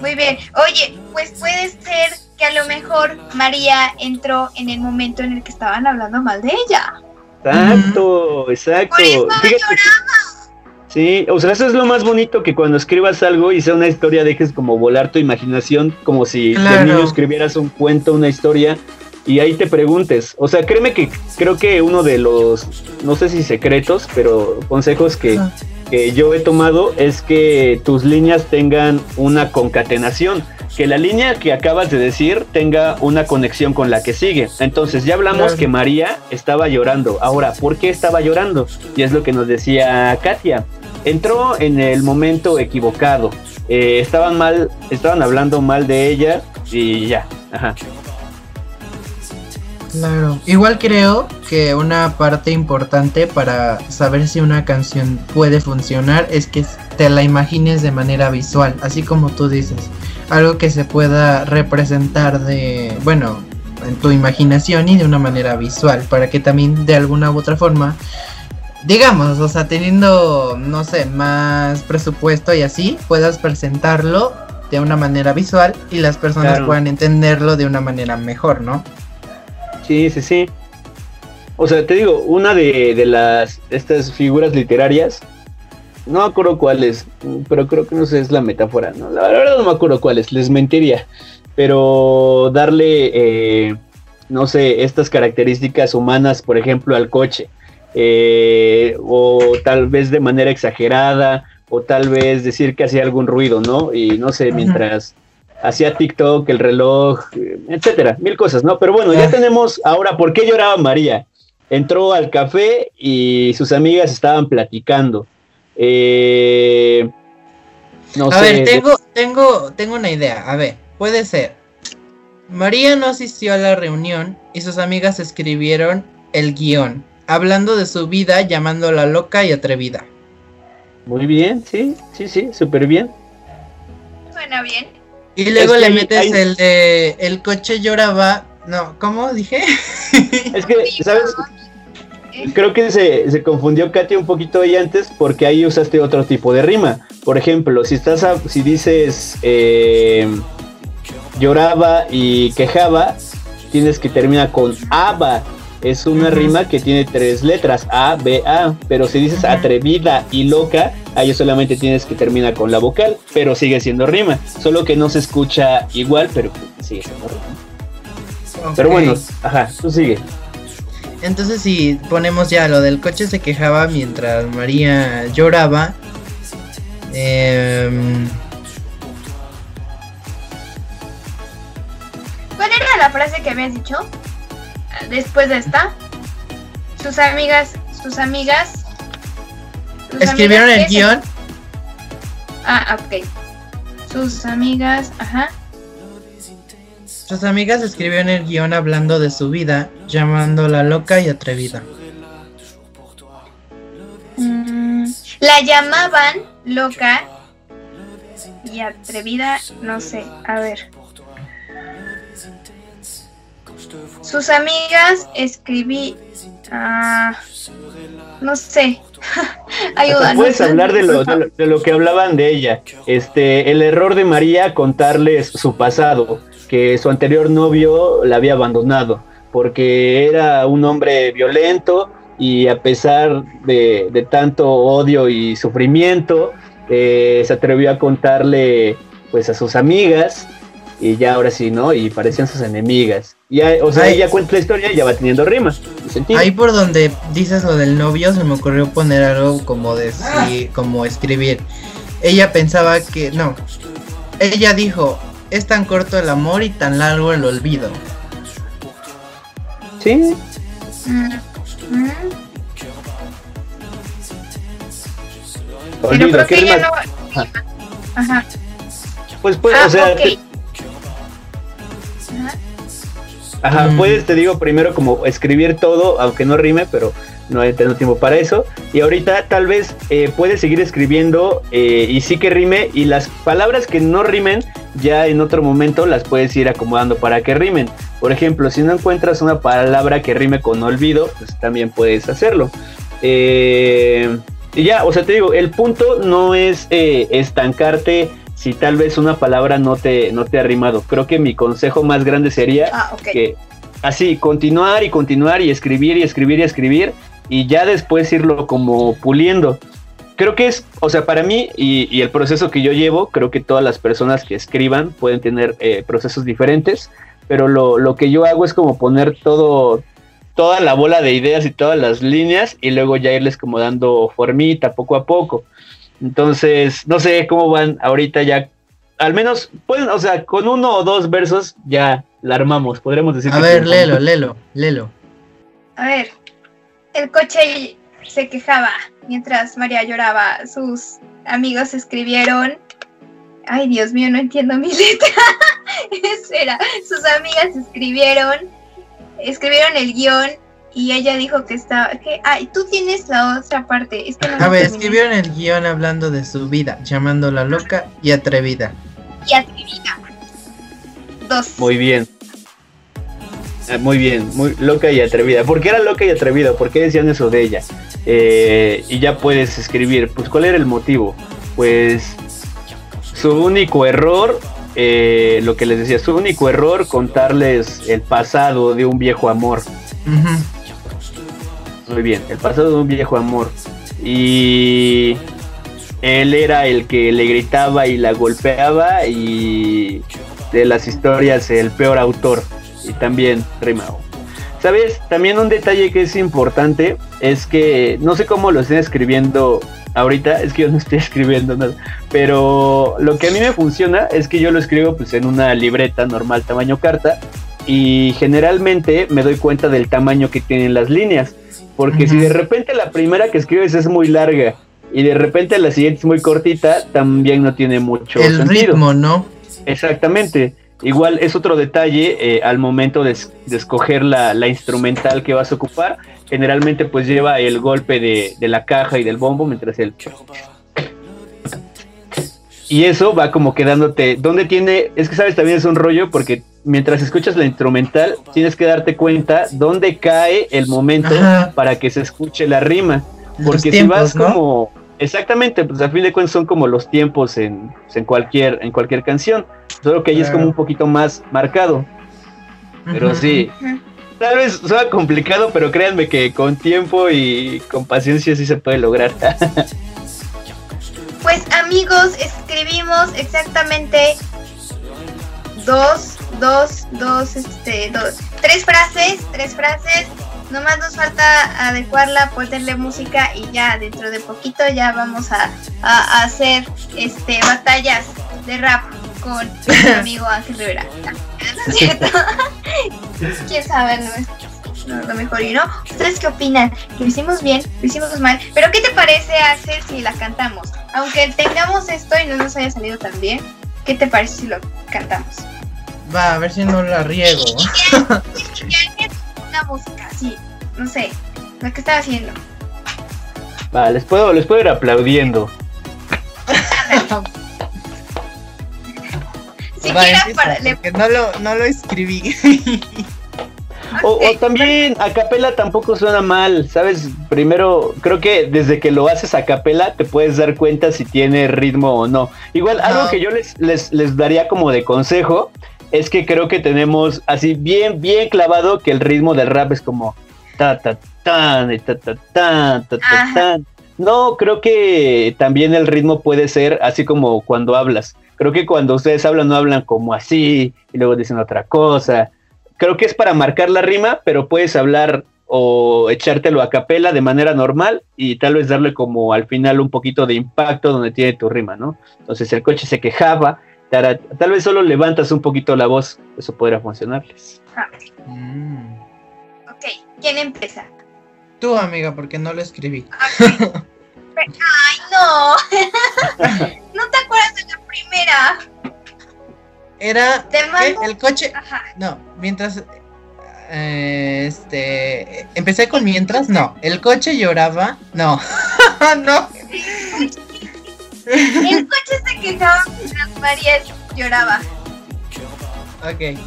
B: Muy bien. Oye, pues puede ser que a lo mejor María entró en el momento en el que estaban hablando mal de ella.
D: Exacto, exacto.
B: Por eso
D: Fíjate, sí, o sea, eso es lo más bonito que cuando escribas algo y sea una historia dejes como volar tu imaginación, como si de
C: Claro.
D: niño escribieras un cuento, una historia y ahí te preguntes. O sea, créeme que creo que uno de los, no sé si secretos, pero consejos que, que yo he tomado es que tus líneas tengan una concatenación. Que la línea que acabas de decir tenga una conexión con la que sigue. Entonces, ya hablamos que María estaba llorando. Ahora, ¿por qué estaba llorando? Y es lo que nos decía Katia. Entró en el momento equivocado. Eh, estaban mal, estaban hablando mal de ella y ya. Ajá.
C: Claro. Igual creo que una parte importante para saber si una canción puede funcionar es que te la imagines de manera visual, así como tú dices. Algo que se pueda representar de, bueno, en tu imaginación y de una manera visual, para que también de alguna u otra forma, digamos, o sea, teniendo, no sé, más presupuesto y así, puedas presentarlo de una manera visual y las personas
D: Claro.
C: puedan entenderlo de una manera mejor, ¿no?
D: Sí, sí, sí. O sea, te digo, una de, de las estas figuras literarias, no me acuerdo cuál es, pero creo que no sé, es la metáfora, ¿no? La verdad no me acuerdo cuál es, les mentiría. Pero darle, eh, no sé, estas características humanas, por ejemplo, al coche, eh, o tal vez de manera exagerada, o tal vez decir que hacía algún ruido, ¿no? Y no sé, mientras hacía TikTok, el reloj, etcétera, mil cosas, ¿no? Pero bueno, ya tenemos ahora, ¿por qué lloraba María? Entró al café y sus amigas estaban platicando. Eh, no
C: a
D: sé.
C: ver, tengo, tengo, tengo una idea. A ver, puede ser. María no asistió a la reunión y sus amigas escribieron el guion, hablando de su vida, llamándola loca y atrevida.
D: Muy bien, sí, sí, sí, súper bien.
B: Suena bien.
C: Y luego
D: que
C: le metes el de el coche lloraba. No, ¿cómo dije?
D: Es que, ¿sabes? Creo que se, se confundió Katia un poquito ahí antes porque ahí usaste otro tipo de rima. Por ejemplo, si estás a- si dices eh, lloraba y quejaba, tienes que terminar con aba. Es una rima que tiene tres letras, A, B, A. Pero si dices atrevida y loca, ahí solamente tienes que terminar con la vocal, pero sigue siendo rima. Solo que no se escucha igual, pero sigue siendo rima. Pero bueno, ajá, tú sigue.
C: Entonces si ponemos ya lo del coche se quejaba mientras María lloraba. em,
B: ¿Cuál era la frase que habías dicho? Después de esta. Sus amigas, sus amigas. sus
C: escribieron
B: amigas
C: el guion.
B: Ah, ok. Sus amigas, ajá.
C: Sus amigas escribieron el guion hablando de su vida, llamándola loca y atrevida.
B: Mm, la llamaban loca y atrevida, no sé, a ver. Sus amigas escribí, ah, no sé, ayuda.
D: puedes hablar de lo, de, lo, de lo que hablaban de ella. Este, el error de María contarles su pasado, que su anterior novio la había abandonado, porque era un hombre violento y a pesar de, de tanto odio y sufrimiento, eh, se atrevió a contarle pues a sus amigas y ya ahora sí, ¿no? Y parecían sus enemigas. Ya, o sea,
C: Ay.
D: ella cuenta la historia y ya va teniendo rima. y sentido.
C: Ahí por donde dices lo del novio, se me ocurrió poner algo como decir, como escribir. Ella pensaba que, no, ella dijo, es tan corto el amor y tan largo el olvido.
D: Sí,
B: Mm, mm. Pero
D: olvido,
B: creo
D: ¿qué
B: que ella no. Ajá.
D: Pues, pues,
B: ah,
D: o sea,
B: ok.
D: te-
B: Ajá.
D: Ajá,
C: Mm.
D: puedes, te digo, primero como escribir todo, aunque no rime, pero no he tenido tiempo para eso. Y ahorita tal vez eh, puedes seguir escribiendo eh, y sí que rime. Y las palabras que no rimen, ya en otro momento las puedes ir acomodando para que rimen. Por ejemplo, si no encuentras una palabra que rime con olvido, pues también puedes hacerlo. Eh, y ya, o sea, te digo, el punto no es eh, estancarte si tal vez una palabra no te, no te ha rimado. Creo que mi consejo más grande sería
B: Ah,
D: que así, continuar y continuar y escribir y escribir y escribir y ya después irlo como puliendo. Creo que es, o sea, para mí y, y el proceso que yo llevo, creo que todas las personas que escriban pueden tener eh, procesos diferentes, pero lo, lo que yo hago es como poner todo, toda la bola de ideas y todas las líneas y luego ya irles como dando formita poco a poco. Entonces, no sé cómo van ahorita ya. Al menos, pueden, o sea, con uno o dos versos ya la armamos, podremos decir.
C: A
D: que
C: ver, léelo, léelo, léelo.
B: A ver, el coche se quejaba mientras María lloraba. Sus amigos escribieron. Ay, Dios mío, no entiendo mi letra. Espera, sus amigas escribieron, escribieron el guion y ella dijo que estaba. Que, ay, tú tienes la otra parte. Es que no
C: A ver, escribieron el guion hablando de su vida, llamándola loca y atrevida.
B: Y atrevida. Dos.
D: Muy bien. Ah, Muy bien, muy loca y atrevida. ¿Por qué era loca y atrevida? ¿Por qué decían eso de ella? Eh, y ya puedes escribir, pues ¿cuál era el motivo? Pues su único error, eh, lo que les decía, su único error contarles el pasado de un viejo amor.
C: Ujú.
D: Muy bien, el pasado de un viejo amor. Y él era el que le gritaba y la golpeaba y de las historias el peor autor. Y también rimao. ¿Sabes? También un detalle que es importante es que no sé cómo lo estén escribiendo ahorita, es que yo no estoy escribiendo nada, pero lo que a mí me funciona es que yo lo escribo pues en una libreta normal tamaño carta y generalmente me doy cuenta del tamaño que tienen las líneas, porque si de repente la primera que escribes es muy larga y de repente la siguiente es muy cortita, también no tiene mucho
C: El
D: sentido.
C: ritmo, ¿no?
D: Exactamente. Igual es otro detalle eh, al momento de escoger la, la instrumental que vas a ocupar. Generalmente pues lleva el golpe de, de la caja y del bombo mientras el... Y eso va como quedándote... ¿Dónde tiene? Es que sabes también es un rollo porque mientras escuchas la instrumental tienes que darte cuenta dónde cae el momento
C: Ajá.
D: para que se escuche la rima. Porque
C: tiempos,
D: si vas
C: ¿no?
D: como exactamente, pues a fin de cuentas son como los tiempos en, en cualquier en cualquier canción, solo que ahí es como un poquito más marcado. Pero sí, tal vez suena complicado, pero créanme que con tiempo y con paciencia sí se puede lograr.
B: Pues amigos, escribimos exactamente dos, dos, dos, este, dos, tres frases, tres frases. Nomás nos falta adecuarla, ponerle música y ya dentro de poquito ya vamos a, a- a hacer este batallas de rap con mi amigo Ángel Rivera. ¿No es cierto? Quién sabe, no no, lo mejor y no. ¿Ustedes qué opinan? ¿Lo hicimos bien? ¿Lo hicimos mal? ¿Pero qué te parece, Axel, si la cantamos? Aunque tengamos esto y no nos haya salido tan bien, ¿qué te parece si lo cantamos?
C: Va, a ver si no la riego.
B: Una música, sí, no sé, lo que estaba haciendo.
D: Va, les puedo, les puedo ir aplaudiendo.
C: Va,
B: Siquiera
C: empieza,
B: para... Le,
C: porque no lo, no lo escribí.
D: O, también a capela tampoco suena mal, ¿sabes? Primero, creo que desde que lo haces a capela te puedes dar cuenta si tiene ritmo o no. Igual, algo que yo les, les, les daría como de consejo es que creo que tenemos así bien, bien clavado que el ritmo del rap es como ta ta tan, ta ta tan, ta ta tan. No, creo que también el ritmo puede ser así como cuando hablas. Creo que cuando ustedes hablan no hablan como así y luego dicen otra cosa. Creo que es para marcar la rima, pero puedes hablar o echártelo a capela de manera normal y tal vez darle como al final un poquito de impacto donde tiene tu rima, ¿no? Entonces el coche se quejaba, tal vez solo levantas un poquito la voz, eso podría funcionarles.
B: Ah. Mm. Ok, ¿quién empieza?
C: Tú, amiga, porque no lo escribí.
B: Ay, no. ¿No te acuerdas de la primera?
C: Era el coche. No, mientras eh, este empecé con mientras, no. El coche lloraba, no. no.
B: El coche se quejaba mientras María lloraba.
C: Ok.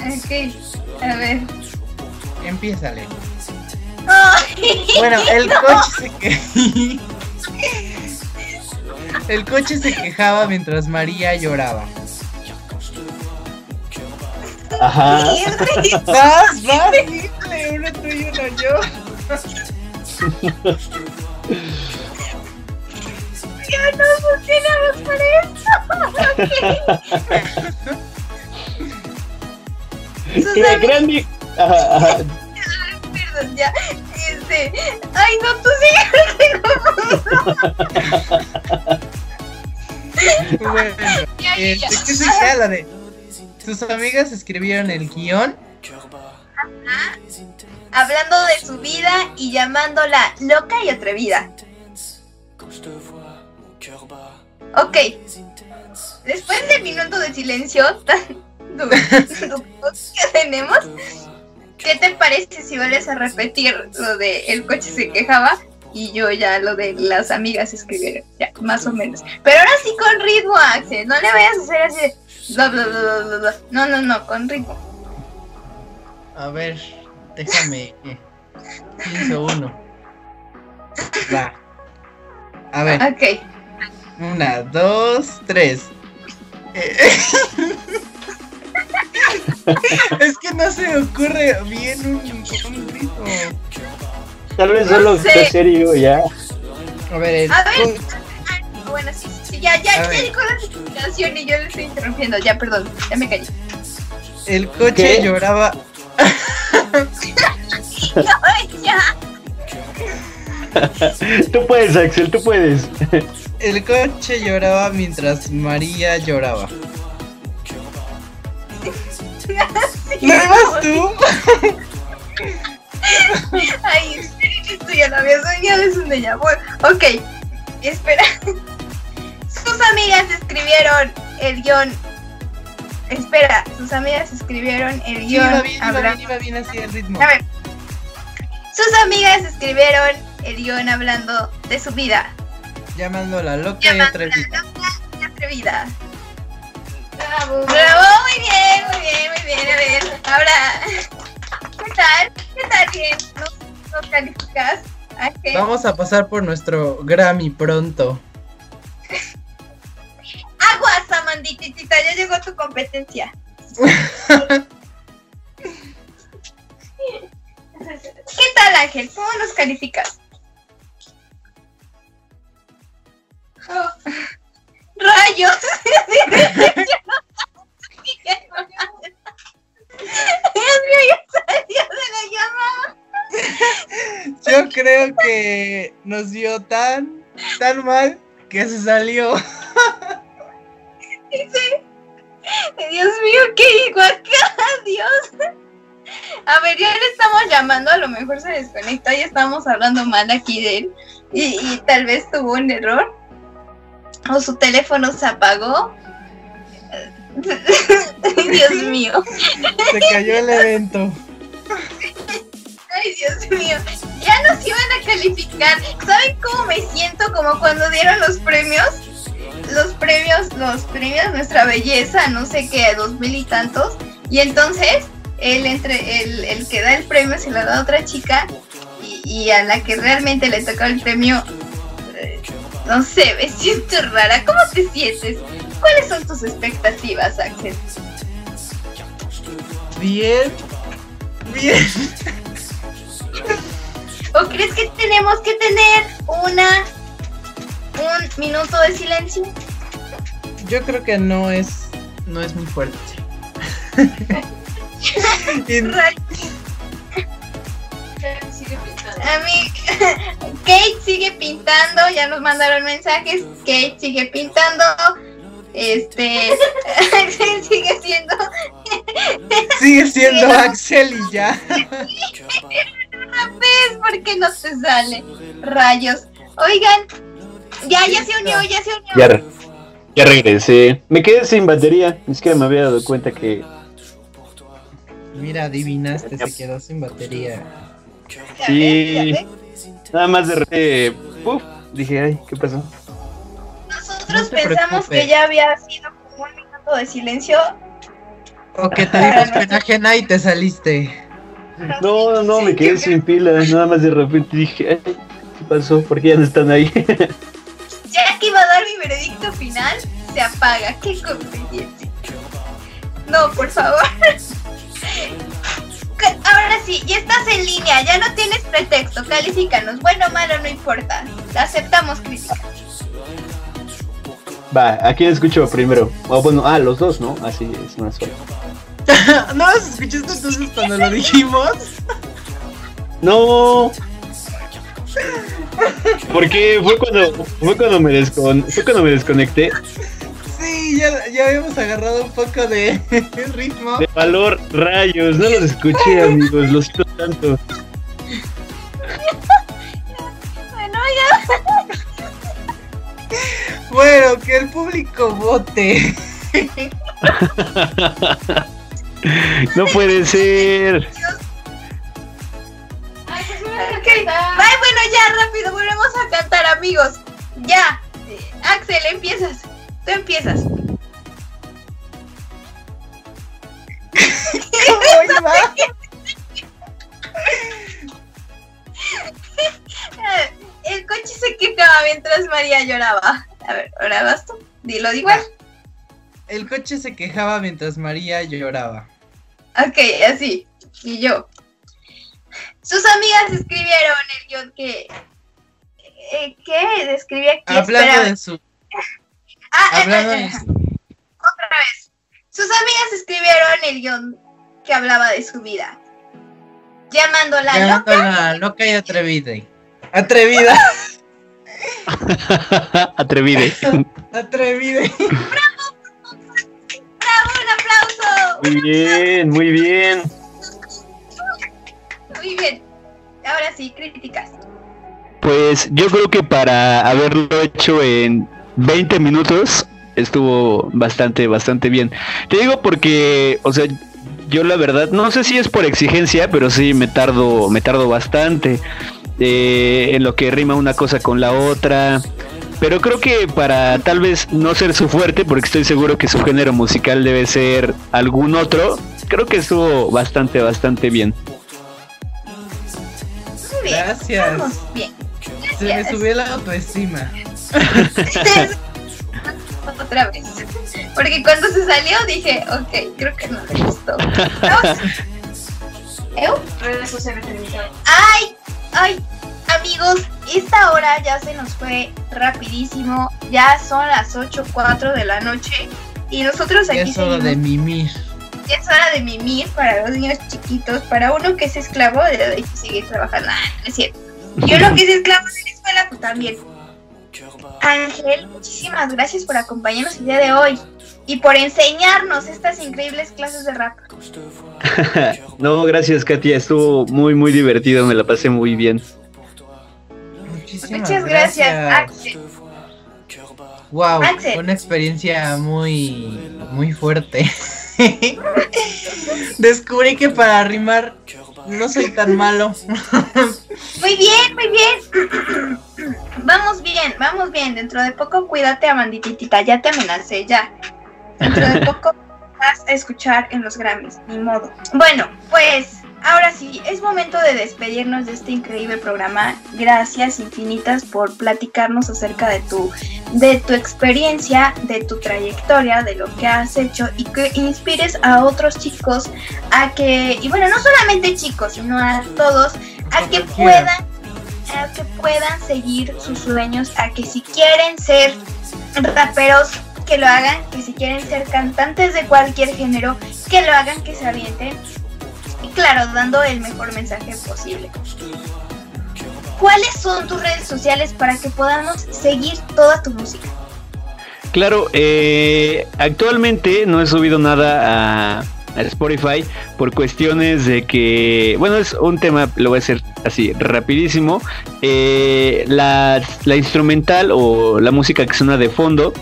B: Ok, a ver.
C: Empiézale. bueno, el coche se quejaba. El coche se quejaba mientras María lloraba.
D: Ajá.
C: Vas, vas, dile, uno tú y uno yo.
B: Ya no funcionamos por eso.
D: ¿Qué grande? Ajá, ajá.
B: Perdón, ya. Este. Ay, no, tú
C: sí. bueno, este, ¿qué se queda de sus amigas escribieron el guion.
B: Hablando de su vida y llamándola loca y atrevida. Ok. Después del minuto de silencio tan que tenemos, ¿qué te parece si vuelves a repetir lo de el coche se quejaba y yo ya lo de las amigas escribieron? Ya, más o menos. Pero ahora sí con ritmo, Axel. No le vayas a hacer así no, no, no, con ritmo.
C: A ver, déjame. Pienso uno. Va. A ver.
B: Ok.
C: Una, dos, tres. es que no se me ocurre bien un, un ritmo.
D: Tal vez solo sé. serio ya.
C: A ver,
B: A ver. Bueno, sí, ya, ya, ya llegó la notificación y yo le estoy interrumpiendo. Ya, perdón, ya me callé.
C: El coche lloraba.
B: no, ya.
D: tú puedes, Axel, tú puedes.
C: El coche lloraba mientras María lloraba. ¿No vas tú?
B: Ay, esto ya lo había soñado, es un déjà vu. Ok, espera. Sus amigas escribieron el guion. Espera, sus amigas escribieron el guion.
C: iba bien, iba bien, iba bien así el ritmo.
B: A ver. Sus amigas escribieron el guion hablando de su vida.
C: Llamándola loca y atrevida.
B: Loca y atrevida. Bravo, bravo, muy bien, muy bien, muy bien. A ver, ahora, ¿qué tal? ¿Qué tal? Bien, ¿nos, calificas?
C: Vamos a pasar por nuestro Grammy pronto.
B: Aguas, Amandititita, ya llegó tu competencia. ¿Qué tal, Ángel? ¿Cómo nos calificas? Oh. ¡Rayos! Dios mío, ya salió de la llamada.
C: Yo creo que nos dio tan, tan mal que se salió.
B: Dice, Dios mío, ¿qué digo acá? Dios. A ver, ya le estamos llamando, a lo mejor se desconectó y estamos hablando mal aquí de él. Y, tal vez tuvo un error. O su teléfono se apagó. Dios mío.
C: Se cayó el evento.
B: Ay, Dios mío. Ya nos iban a calificar. ¿Saben cómo me siento? Como cuando dieron los premios. Los premios, los premios Nuestra Belleza, no sé qué, dos mil y tantos. Y entonces, el, entre, el, el que da el premio se lo da a otra chica. Y, a la que realmente le tocó el premio, eh, no sé, me siento rara. ¿Cómo te sientes? ¿Cuáles son tus expectativas, Axel?
C: Bien. Bien.
B: ¿O crees que tenemos que tener un minuto de silencio.
C: Yo creo que no es, no es muy fuerte.
B: A mí, Kate sigue pintando, ya nos mandaron mensajes. Kate sigue pintando. Este, Axel sigue siendo
C: sigue siendo Axel y ya.
B: ¿Ves por qué no te sale? Rayos. Oigan, ya, ya se unió, ya se unió.
D: Ya, re- ya regresé. Me quedé sin batería. Ni siquiera me había dado cuenta que.
C: Mira, adivinaste, se quedó sin batería.
B: Ya
D: Sí. Nada más de repente. uf, dije, ay, ¿qué pasó?
B: Nosotros
C: No
B: pensamos
C: preocupes.
B: que ya había sido como un minuto de silencio.
C: O que te dimos pena ajena y te saliste.
D: No, no, no, me quedé sin pila. Nada más de repente dije, ay, ¿qué pasó? ¿Por qué ya no están ahí?
B: Ya que iba a dar mi veredicto final, se apaga. Qué conveniente. No, por favor. Ahora sí, ya estás en línea, ya no tienes pretexto, califícanos. Bueno o malo, no importa. Aceptamos críticas.
D: Va, ¿a quién escucho primero? O bueno, ah, los dos, ¿no? Así es más fácil.
C: ¿No los escuchaste entonces cuando lo dijimos?
D: No. Porque fue cuando fue cuando me descon fue cuando me desconecté
C: Sí, ya, ya habíamos agarrado un poco de ritmo.
D: de valor rayos, no los escuché amigos, los siento tanto.
B: Bueno, ya.
C: Bueno, que el público vote.
D: No puede ser.
B: Ay, bueno, ya, rápido, volvemos a cantar, amigos. Ya. Eh, Axel, empiezas. Tú empiezas.
C: ¿Cómo iba?
B: El coche se quejaba mientras María lloraba. A ver, ahora vas tú. Dilo igual.
C: El coche se quejaba mientras María lloraba.
B: Ok, así. Y yo. Sus amigas escribieron el guion que. eh, ¿Qué? Describía que
C: Hablando de su.
B: Ah,
C: Hablando
B: eh,
C: de su.
B: otra vez. Sus amigas escribieron el guion que hablaba de su vida. Llamándola loca.
C: Llamándola loca y atrevida. Atrevida.
D: Atrevide.
C: Atrevida.
D: Muy bien, muy bien.
B: Muy bien. Ahora sí, críticas.
D: Pues yo creo que para haberlo hecho en 20 minutos estuvo bastante, bastante bien. Te digo porque, o sea, yo la verdad, no sé si es por exigencia, pero sí me tardo, me tardo bastante eh, en lo que rima una cosa con la otra. Pero creo que para tal vez no ser su fuerte, porque estoy seguro que su género musical debe ser algún otro, creo que estuvo bastante, bastante bien.
B: Muy bien.
C: Gracias.
B: Vamos bien.
C: Se me
B: Gracias.
C: subió la autoestima.
B: Otra vez. Porque cuando se salió dije, ok, creo que no le gustó. Vamos. ¿Eu?
A: Redes sociales.
B: ¡Ay! ¡Ay! Amigos, esta hora ya se nos fue rapidísimo. Ya son las 8.04 de la noche. Y nosotros aquí
C: es hora
B: seguimos.
C: de mimir.
B: Ya es hora de mimir para los niños chiquitos. Para uno que es esclavo de seguir trabajando. Ah, no es cierto. Y uno que es esclavo de la escuela, pues también. Ángel, muchísimas gracias por acompañarnos el día de hoy. Y por enseñarnos estas increíbles clases de rap.
D: no, gracias Katia, estuvo muy muy divertido, me la pasé muy bien.
C: Muchísimas
B: Muchas gracias, Axel.
C: Wow,
B: Axel.
C: una experiencia muy, muy fuerte. Descubrí que para rimar no soy tan malo.
B: Muy bien, muy bien. vamos bien, vamos bien. Dentro de poco cuídate, Amandititita. Ya te amenacé, ya. Dentro de poco vas a escuchar en los Grammys, ni modo. Bueno, pues ahora sí, es momento de despedirnos de este increíble programa. Gracias infinitas por platicarnos acerca de tu, de tu experiencia, de tu trayectoria, de lo que has hecho y que inspires a otros chicos a que, y bueno, no solamente chicos, sino a todos, a que puedan a que puedan seguir sus sueños, a que si quieren ser raperos, que lo hagan, que si quieren ser cantantes de cualquier género, que lo hagan, que se avienten. Claro, dando el mejor mensaje posible. ¿Cuáles son tus redes sociales para que podamos seguir toda tu música?
D: Claro, eh, actualmente no he subido nada a, Spotify por cuestiones de que, bueno, es un tema, lo voy a hacer así rapidísimo. Eh, la, instrumental o la música que suena de fondo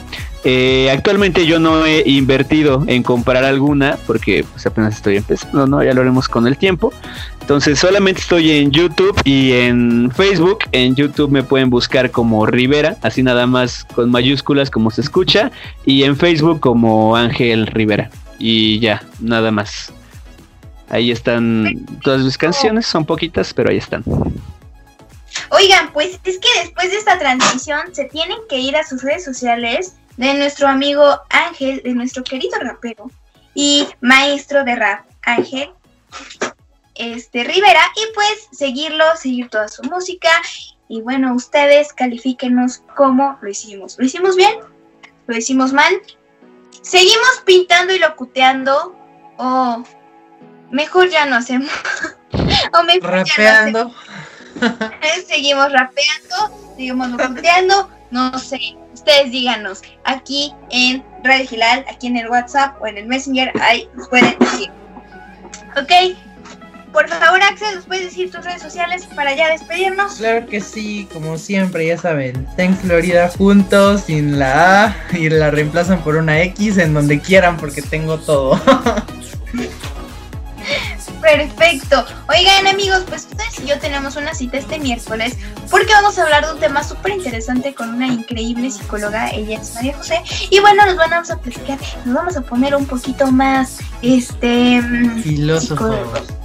D: eh, actualmente yo no he invertido en comprar alguna porque pues apenas estoy empezando, ¿no? Ya lo haremos con el tiempo. Entonces solamente estoy en YouTube y en Facebook. En YouTube me pueden buscar como Rivera, así nada más con mayúsculas como se escucha. Y en Facebook como Ángel Rivera. Y ya, nada más. Ahí están todas mis canciones, son poquitas, pero ahí están.
B: Oigan, pues es que después de esta transmisión se tienen que ir a sus redes sociales de nuestro amigo Ángel, de nuestro querido rapero y maestro de rap, Ángel este, Rivera, y pues seguirlo, seguir toda su música. Y bueno, ustedes califíquenos cómo lo hicimos. ¿Lo hicimos bien? ¿Lo hicimos mal? ¿Seguimos pintando y locuteando? ¿O mejor ya no hacemos?
C: ¿O mejor rapeando?
B: Seguimos rapeando, seguimos locuteando, no sé ustedes díganos aquí en Radio Gilal, aquí en el WhatsApp o en el Messenger, ahí nos pueden decir. Ok, por favor, Axel, ¿nos puedes decir tus redes sociales para ya despedirnos?
C: Claro que sí, como siempre, ya saben. Thanks Florida juntos, sin la A, y la reemplazan por una X en donde quieran, porque tengo todo.
B: Perfecto. Oigan amigos, pues ustedes y yo tenemos una cita este miércoles porque vamos a hablar de un tema súper interesante con una increíble psicóloga, ella es María José. Y bueno, nos vamos a platicar, nos vamos a poner un poquito más, este...
C: Filósofos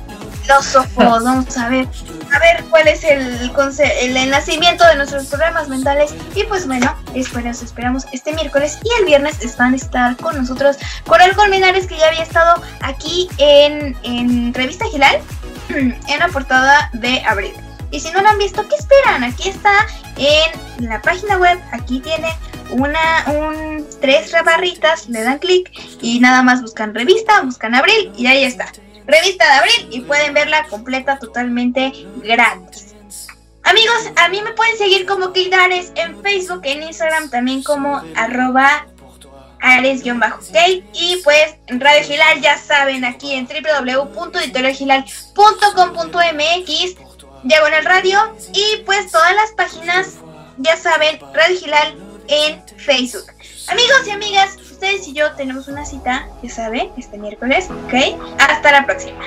B: filósofos, vamos a ver, a ver cuál es el, el, nacimiento de nuestros problemas mentales. Y pues bueno, esperamos, esperamos este miércoles y el viernes van a estar con nosotros Coral Colmenares, que ya había estado aquí en, en Revista Gilal, en la portada de abril. Y si no lo han visto, ¿qué esperan? Aquí está en la página web, aquí tienen una, un, tres barritas, le dan clic y nada más buscan revista, buscan abril y ahí está revista de abril y pueden verla completa totalmente gratis. Amigos, a mí me pueden seguir como Ares en Facebook, en Instagram también como arroba ares-kate y pues en Radio Gilal ya saben aquí en www.editorialgilal.com.mx el radio y pues todas las páginas ya saben Radio Gilal en Facebook. Amigos y amigas, ustedes y yo tenemos una cita, ya saben, este miércoles, ¿ok? Hasta la próxima.